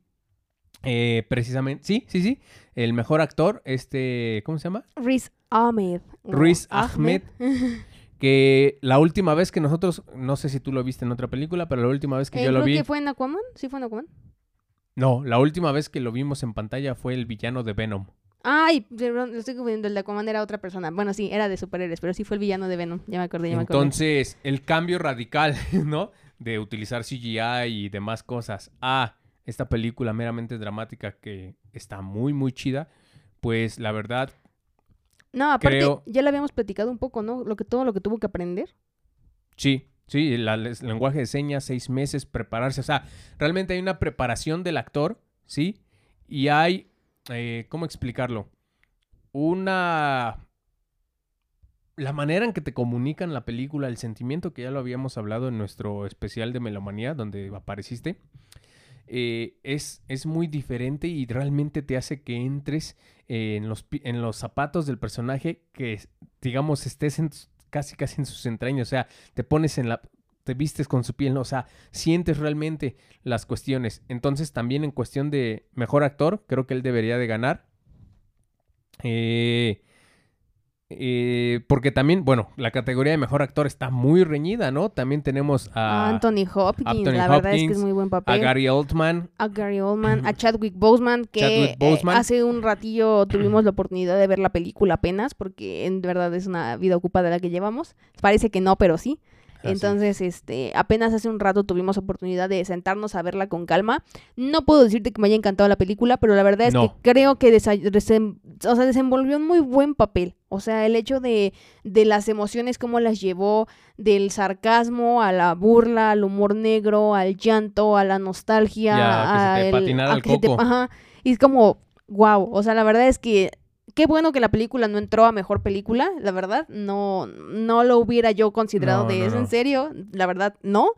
Speaker 1: Eh, precisamente, sí, sí, sí. El mejor actor, este, ¿cómo se llama?
Speaker 2: Riz Ahmed.
Speaker 1: Riz Ahmed. que la última vez que nosotros, no sé si tú lo viste en otra película, pero la última vez que
Speaker 2: eh,
Speaker 1: yo lo vi.
Speaker 2: que fue en Aquaman? ¿Sí fue en Aquaman?
Speaker 1: No, la última vez que lo vimos en pantalla fue el villano de Venom.
Speaker 2: Ay, lo estoy confundiendo, el de Aquaman era otra persona. Bueno, sí, era de superhéroes, pero sí fue el villano de Venom. Ya me acordé, ya me
Speaker 1: acordé. Entonces, el cambio radical, ¿no? De utilizar CGI y demás cosas a esta película meramente dramática que está muy, muy chida, pues la verdad.
Speaker 2: No, aparte, ya le habíamos platicado un poco, ¿no? Lo que, todo lo que tuvo que aprender.
Speaker 1: Sí, sí, el lenguaje de señas, seis meses, prepararse. O sea, realmente hay una preparación del actor, ¿sí? Y hay eh, ¿cómo explicarlo? Una... La manera en que te comunican la película, el sentimiento que ya lo habíamos hablado en nuestro especial de Melomanía, donde apareciste, eh, es, es, muy diferente y realmente te hace que entres en, los, en los zapatos del personaje, que digamos estés en, casi casi en sus entrañas, o sea, te pones en la, te vistes con su piel, o sea, sientes realmente las cuestiones. Entonces, también en cuestión de mejor actor, creo que él debería de ganar. Eh, eh, porque también, bueno, la categoría de mejor actor está muy reñida, ¿no? También tenemos a
Speaker 2: Anthony Hopkins, la verdad es que es muy buen papel.
Speaker 1: A Gary Oldman.
Speaker 2: A Gary Oldman, a Chadwick Boseman, que eh, hace un ratillo tuvimos la oportunidad de ver la película apenas, porque en verdad es una vida ocupada la que llevamos. Parece que no, pero sí. Entonces, este, apenas hace un rato tuvimos oportunidad de sentarnos a verla con calma. No puedo decirte que me haya encantado la película, pero la verdad es que creo que o sea, desenvolvió un muy buen papel. O sea, el hecho de, de las emociones, cómo las llevó, del sarcasmo a la burla, al humor negro, al llanto, a la nostalgia,
Speaker 1: a, que se te al, al coco.
Speaker 2: ajá, y es como wow. O sea, la verdad es que qué bueno que la película no entró a mejor película, la verdad. No, no lo hubiera yo considerado
Speaker 1: No,
Speaker 2: de
Speaker 1: no,
Speaker 2: eso,
Speaker 1: no.
Speaker 2: en serio. La verdad, no.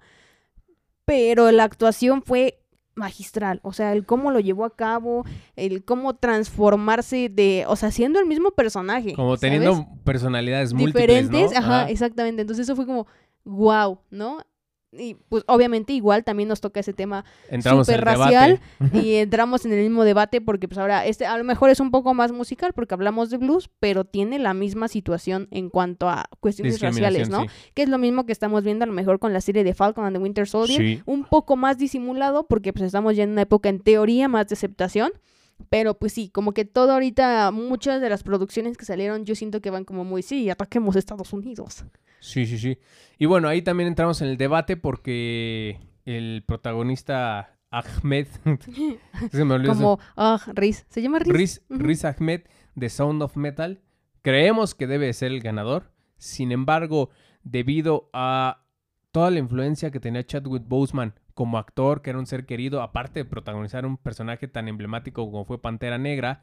Speaker 2: Pero la actuación fue magistral. O sea, el cómo lo llevó a cabo, el cómo transformarse de, o sea, siendo el mismo personaje.
Speaker 1: Como
Speaker 2: ¿sabes?
Speaker 1: teniendo personalidades múltiples,
Speaker 2: diferentes, ajá, exactamente. Entonces eso fue como, wow, ¿no? Y pues obviamente igual también nos toca ese tema superracial
Speaker 1: debate.
Speaker 2: y entramos en el mismo debate porque pues ahora este a lo mejor es un poco más musical porque hablamos de blues, pero tiene la misma situación en cuanto a cuestiones raciales, ¿no? Que es lo mismo que estamos viendo a lo mejor con la serie de Falcon and the Winter. Soldier,
Speaker 1: Sí.
Speaker 2: un poco más disimulado porque pues estamos ya en una época en teoría más de aceptación. Pero pues sí, como que todo ahorita, muchas de las producciones que salieron, yo siento que van como muy, sí, ataquemos Estados Unidos.
Speaker 1: Sí, sí, sí. Y bueno, ahí también entramos en el debate porque el protagonista Ahmed, se me
Speaker 2: Como, ah, Riz, ¿se llama Riz?
Speaker 1: Riz Ahmed de Sound of Metal, creemos que debe ser el ganador. Sin embargo, debido a toda la influencia que tenía Chadwick Boseman como actor, que era un ser querido, aparte de protagonizar un personaje tan emblemático como fue Pantera Negra,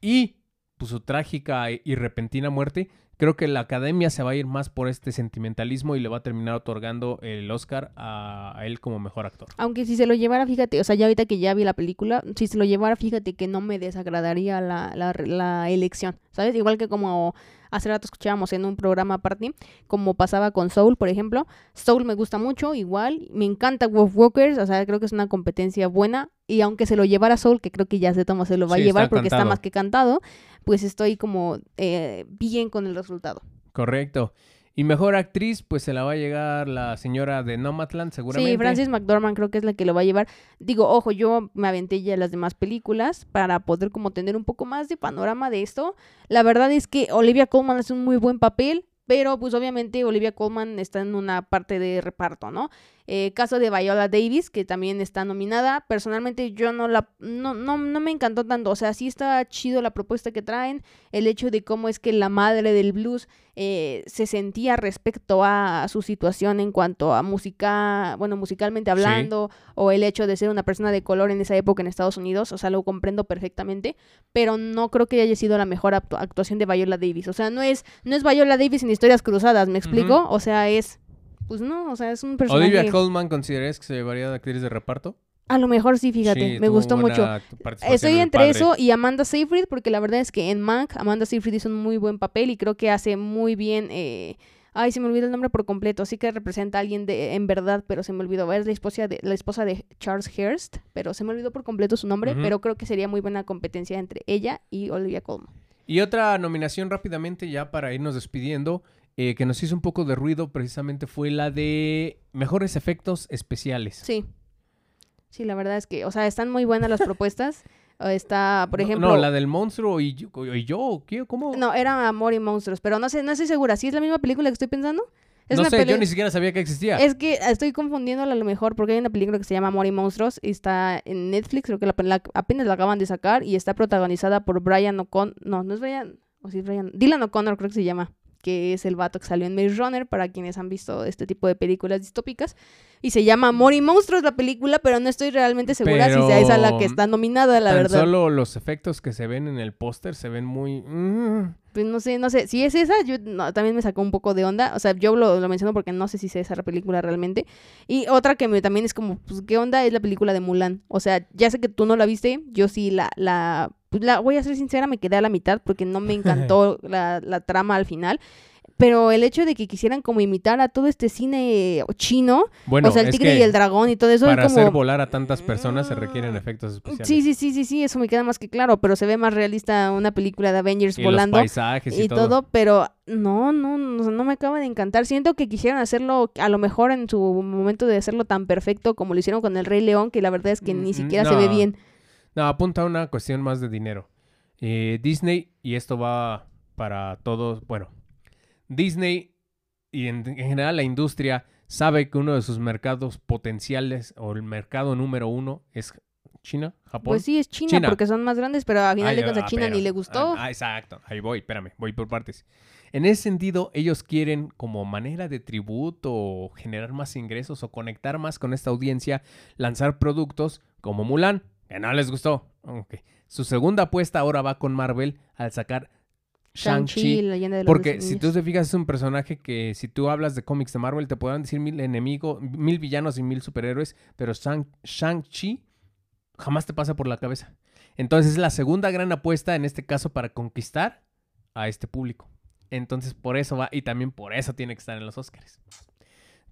Speaker 1: y pues, su trágica y repentina muerte, creo que la academia se va a ir más por este sentimentalismo y le va a terminar otorgando el Oscar a, a él como mejor actor.
Speaker 2: Aunque si se lo llevara, fíjate, o sea, ya ahorita que ya vi la película, si se lo llevara, fíjate que no me desagradaría la, la, la elección, ¿sabes? Igual que como hace rato escuchábamos en un programa aparte, como pasaba con Soul, por ejemplo. Soul me gusta mucho, igual, me encanta Wolf Walkers, o sea, creo que es una competencia buena. Y aunque se lo llevara Soul, que creo que ya se toma, se lo va
Speaker 1: Sí,
Speaker 2: a llevar porque está más que cantado, pues estoy como eh, bien con el resultado.
Speaker 1: Correcto. Y mejor actriz, pues se la va a llegar la señora de Nomadland, seguramente.
Speaker 2: Sí, Francis McDormand creo que es la que lo va a llevar. Digo, ojo, yo me aventé ya las demás películas para poder como tener un poco más de panorama de esto. La verdad es que Olivia Colman hace un muy buen papel, pero pues obviamente Olivia Colman está en una parte de reparto, ¿no? Eh, caso de Viola Davis, que también está nominada. Personalmente yo no la no, no, no me encantó tanto. O sea, sí está chido la propuesta que traen. El hecho de cómo es que la madre del blues eh, se sentía respecto a su situación en cuanto a música, bueno, musicalmente hablando, o el hecho de ser una persona de color en esa época en Estados Unidos, o sea, lo comprendo perfectamente, pero no creo que haya sido la mejor actu- actuación de Viola Davis, o sea, no es, no es Viola Davis en historias cruzadas, ¿me explico? O sea, es, pues no, o sea, es un personaje...
Speaker 1: Olivia Colman, ¿consideras que se llevaría de actriz de reparto?
Speaker 2: A lo mejor sí, fíjate,
Speaker 1: Sí,
Speaker 2: me gustó mucho. Estoy entre
Speaker 1: Padre.
Speaker 2: eso y Amanda Seyfried, porque la verdad es que en Mank Amanda Seyfried hizo un muy buen papel y creo que hace muy bien. eh, Ay, se me olvidó el nombre por completo. Sí que representa a alguien de, en verdad, pero se me olvidó. Es la esposa de, la esposa de Charles Hearst, pero se me olvidó por completo su nombre.
Speaker 1: Ujú.
Speaker 2: Pero creo que sería muy buena competencia entre ella y Olivia Colman.
Speaker 1: Y otra nominación rápidamente ya para irnos despidiendo, eh, que nos hizo un poco de ruido precisamente fue la de mejores efectos especiales.
Speaker 2: Sí. Sí, la verdad es que, o sea, están muy buenas las propuestas. Está, por
Speaker 1: No,
Speaker 2: ejemplo.
Speaker 1: No, la del monstruo y yo, y yo ¿qué? ¿Cómo?
Speaker 2: No, era Amor y Monstruos, pero no sé, no estoy segura. ¿Sí es la misma película que estoy pensando? Es
Speaker 1: No sé,
Speaker 2: peli-
Speaker 1: yo ni siquiera sabía que existía.
Speaker 2: Es que estoy confundiéndola a lo mejor porque hay una película que se llama Amor y Monstruos y está en Netflix, creo que la, la- apenas la acaban de sacar y está protagonizada por Brian O'Connor, no, no es Brian, o sí es Brian, Dylan O'Connor creo que se llama, que es el vato que salió en Maze Runner para quienes han visto este tipo de películas distópicas y se llama Amor y Monstruos la película, pero no estoy realmente segura si sea esa la que está nominada, la
Speaker 1: Tan
Speaker 2: verdad.
Speaker 1: solo los efectos que se ven en el póster se ven muy... mm,
Speaker 2: Pues no sé, no sé. Si es esa, yo no, también me sacó un poco de onda. O sea, yo lo, lo menciono porque no sé si es esa película realmente. Y otra que me, también es como, pues, ¿qué onda? Es la película de Mulan. O sea, ya sé que tú no la viste. Yo sí la, la, pues, la voy a ser sincera, me quedé a la mitad porque no me encantó la, la trama al final. Pero el hecho de que quisieran como imitar a todo este cine chino,
Speaker 1: Bueno,
Speaker 2: o sea, el tigre y el dragón y todo eso,
Speaker 1: para
Speaker 2: es como...
Speaker 1: hacer volar a tantas personas se requieren efectos especiales.
Speaker 2: Sí, sí, sí, sí, sí, eso me queda más que claro, pero se ve más realista una película de Avengers
Speaker 1: y
Speaker 2: volando
Speaker 1: los paisajes y,
Speaker 2: y todo. pero no, no, no, no me acaba de encantar. Siento que quisieran hacerlo, a lo mejor en su momento de hacerlo tan perfecto como lo hicieron con el Rey León, que la verdad es que ni
Speaker 1: Mm,
Speaker 2: siquiera se ve bien.
Speaker 1: No, apunta a una cuestión más de dinero. Eh, Disney, y esto va para todos, bueno, Disney y en, en general la industria sabe que uno de sus mercados potenciales o el mercado número uno es China, Japón.
Speaker 2: Pues sí, es China,
Speaker 1: China.
Speaker 2: porque son más grandes, pero a final
Speaker 1: Ay,
Speaker 2: de cuentas
Speaker 1: ah,
Speaker 2: a China
Speaker 1: pero-
Speaker 2: ni le gustó.
Speaker 1: Ah, ah, exacto, ahí voy, espérame, voy por partes. En ese sentido, ellos quieren como manera de tributo o generar más ingresos o conectar más con esta audiencia, lanzar productos como Mulan, que no les gustó. Ok. Su segunda apuesta ahora va con Marvel al sacar
Speaker 2: Shang-Chi,
Speaker 1: Porque si tú te fijas, es un personaje que si tú hablas de cómics de Marvel, te podrán decir mil enemigos, mil villanos y mil superhéroes, pero Shang- Shang-Chi jamás te pasa por la cabeza. Entonces es la segunda gran apuesta en este caso para conquistar a este público. Entonces por eso va y también por eso tiene que estar en los Oscars.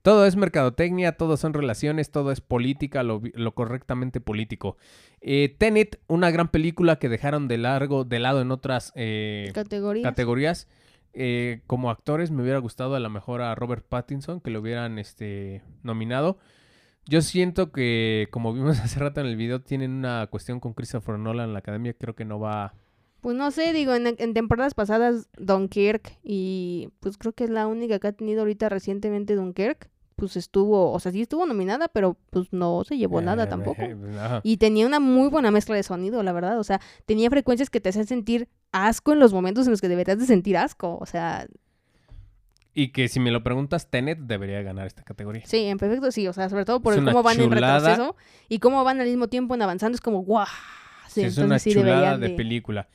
Speaker 1: Todo es mercadotecnia, todo son relaciones, todo es política, lo, correctamente político. Eh, Tenet, una gran película que dejaron de largo, de lado en otras eh,
Speaker 2: categorías.
Speaker 1: categorías. Eh, como actores me hubiera gustado a lo mejor a Robert Pattinson que lo hubieran este, nominado. Yo siento que, como vimos hace rato en el video, tienen una cuestión con Christopher Nolan en la academia. Creo que no va.
Speaker 2: Pues no sé, digo, en, en temporadas pasadas Dunkirk y pues creo que es la única que ha tenido ahorita recientemente Dunkirk, pues estuvo, o sea, sí estuvo nominada, pero pues no se llevó nada
Speaker 1: Eh,
Speaker 2: tampoco.
Speaker 1: eh, ajá.
Speaker 2: Y tenía una muy buena mezcla de sonido, la verdad. O sea, tenía frecuencias que te hacían sentir asco en los momentos en los que deberías de sentir asco. O sea,
Speaker 1: Y que si me lo preguntas, Tenet debería ganar esta categoría.
Speaker 2: sí, en perfecto sí. O sea, sobre todo por el cómo van en retroceso y cómo van al mismo tiempo en avanzando. Es como, guau. Sí,
Speaker 1: Sí, es una chulada de
Speaker 2: de-
Speaker 1: película.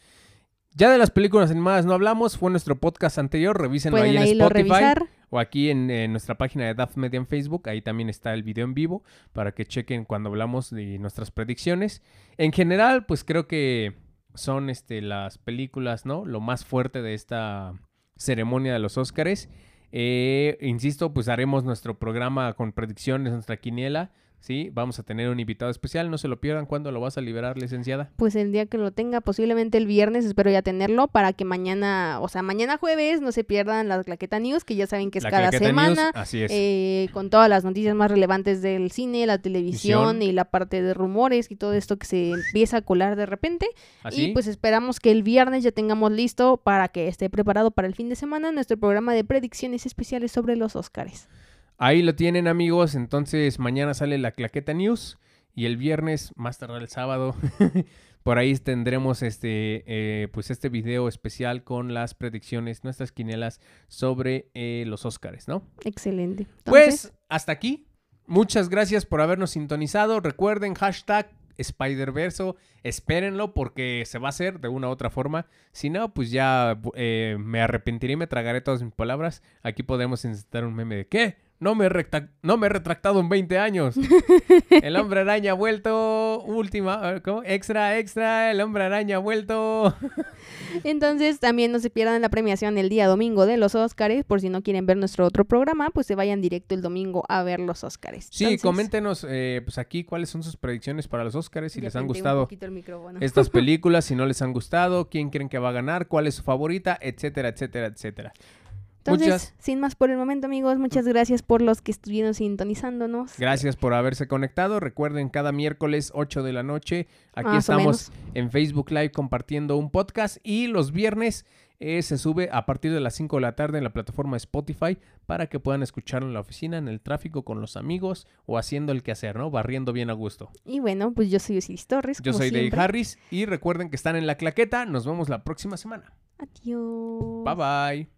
Speaker 1: Ya de las películas animadas no hablamos, fue nuestro podcast anterior, revísenlo ahí en Spotify. O aquí en, nuestra página de DAF Media en Facebook, ahí también está el video en vivo para que chequen cuando hablamos de nuestras predicciones. En general, pues creo que son este, las películas, ¿no? Lo más fuerte de esta ceremonia de los Óscares. Eh, insisto, pues haremos nuestro programa con predicciones, nuestra quiniela, ¿sí? Vamos a tener un invitado especial, no se lo pierdan. ¿Cuándo lo vas a liberar, licenciada?
Speaker 2: Pues el día que lo tenga, posiblemente el viernes, espero ya tenerlo para que mañana, o sea, mañana jueves no se pierdan la Claqueta News, que ya saben que es
Speaker 1: La
Speaker 2: cada
Speaker 1: Claqueta News,
Speaker 2: semana.
Speaker 1: así es.
Speaker 2: eh, con todas las noticias más relevantes del cine, la televisión
Speaker 1: Visión.
Speaker 2: y la parte de rumores y todo esto que se empieza a colar de repente.
Speaker 1: así.
Speaker 2: Y pues esperamos que el viernes ya tengamos listo para que esté preparado para el fin de semana nuestro programa de predicciones especiales sobre los Óscares.
Speaker 1: Ahí lo tienen amigos, entonces mañana sale la Claqueta News y el viernes, más tarde el sábado, por ahí tendremos este, eh, pues este video especial con las predicciones, nuestras quinielas sobre eh, los Óscares, ¿no?
Speaker 2: Excelente. Entonces,
Speaker 1: Pues hasta aquí, muchas gracias por habernos sintonizado, recuerden hashtag Spider-Verso, espérenlo porque se va a hacer de una u otra forma. Si no, pues ya eh, me arrepentiré y me tragaré todas mis palabras. Aquí podemos insertar un meme de ¿qué? No me, no me he retractado en 20 años. El hombre araña ha vuelto. Última. ¿Cómo? Extra, extra. El hombre araña ha vuelto.
Speaker 2: Entonces, también no se pierdan la premiación el día domingo de los Óscares. Por si no quieren ver nuestro otro programa, pues se vayan directo el domingo a ver los Óscares.
Speaker 1: Sí,
Speaker 2: Entonces,
Speaker 1: coméntenos eh, pues aquí cuáles son sus predicciones para los Óscares, si les han gustado estas películas, si no les han gustado, quién creen que va a ganar, cuál es su favorita, etcétera, etcétera, etcétera.
Speaker 2: Entonces,
Speaker 1: muchas-
Speaker 2: sin más por el momento, amigos, muchas gracias por los que estuvieron sintonizándonos.
Speaker 1: Gracias por haberse conectado. Recuerden, cada miércoles 8 de la noche, aquí
Speaker 2: Más
Speaker 1: estamos en Facebook Live compartiendo un podcast y los viernes eh, se sube a partir de las 5 de la tarde en la plataforma Spotify para que puedan escucharlo en la oficina, en el tráfico, con los amigos o haciendo el quehacer, ¿no? Barriendo bien a gusto.
Speaker 2: Y bueno, pues yo soy Osiris Torres.
Speaker 1: Yo
Speaker 2: como
Speaker 1: soy Dave. Harris y recuerden que están en la claqueta. Nos vemos la próxima semana.
Speaker 2: Adiós.
Speaker 1: Bye bye.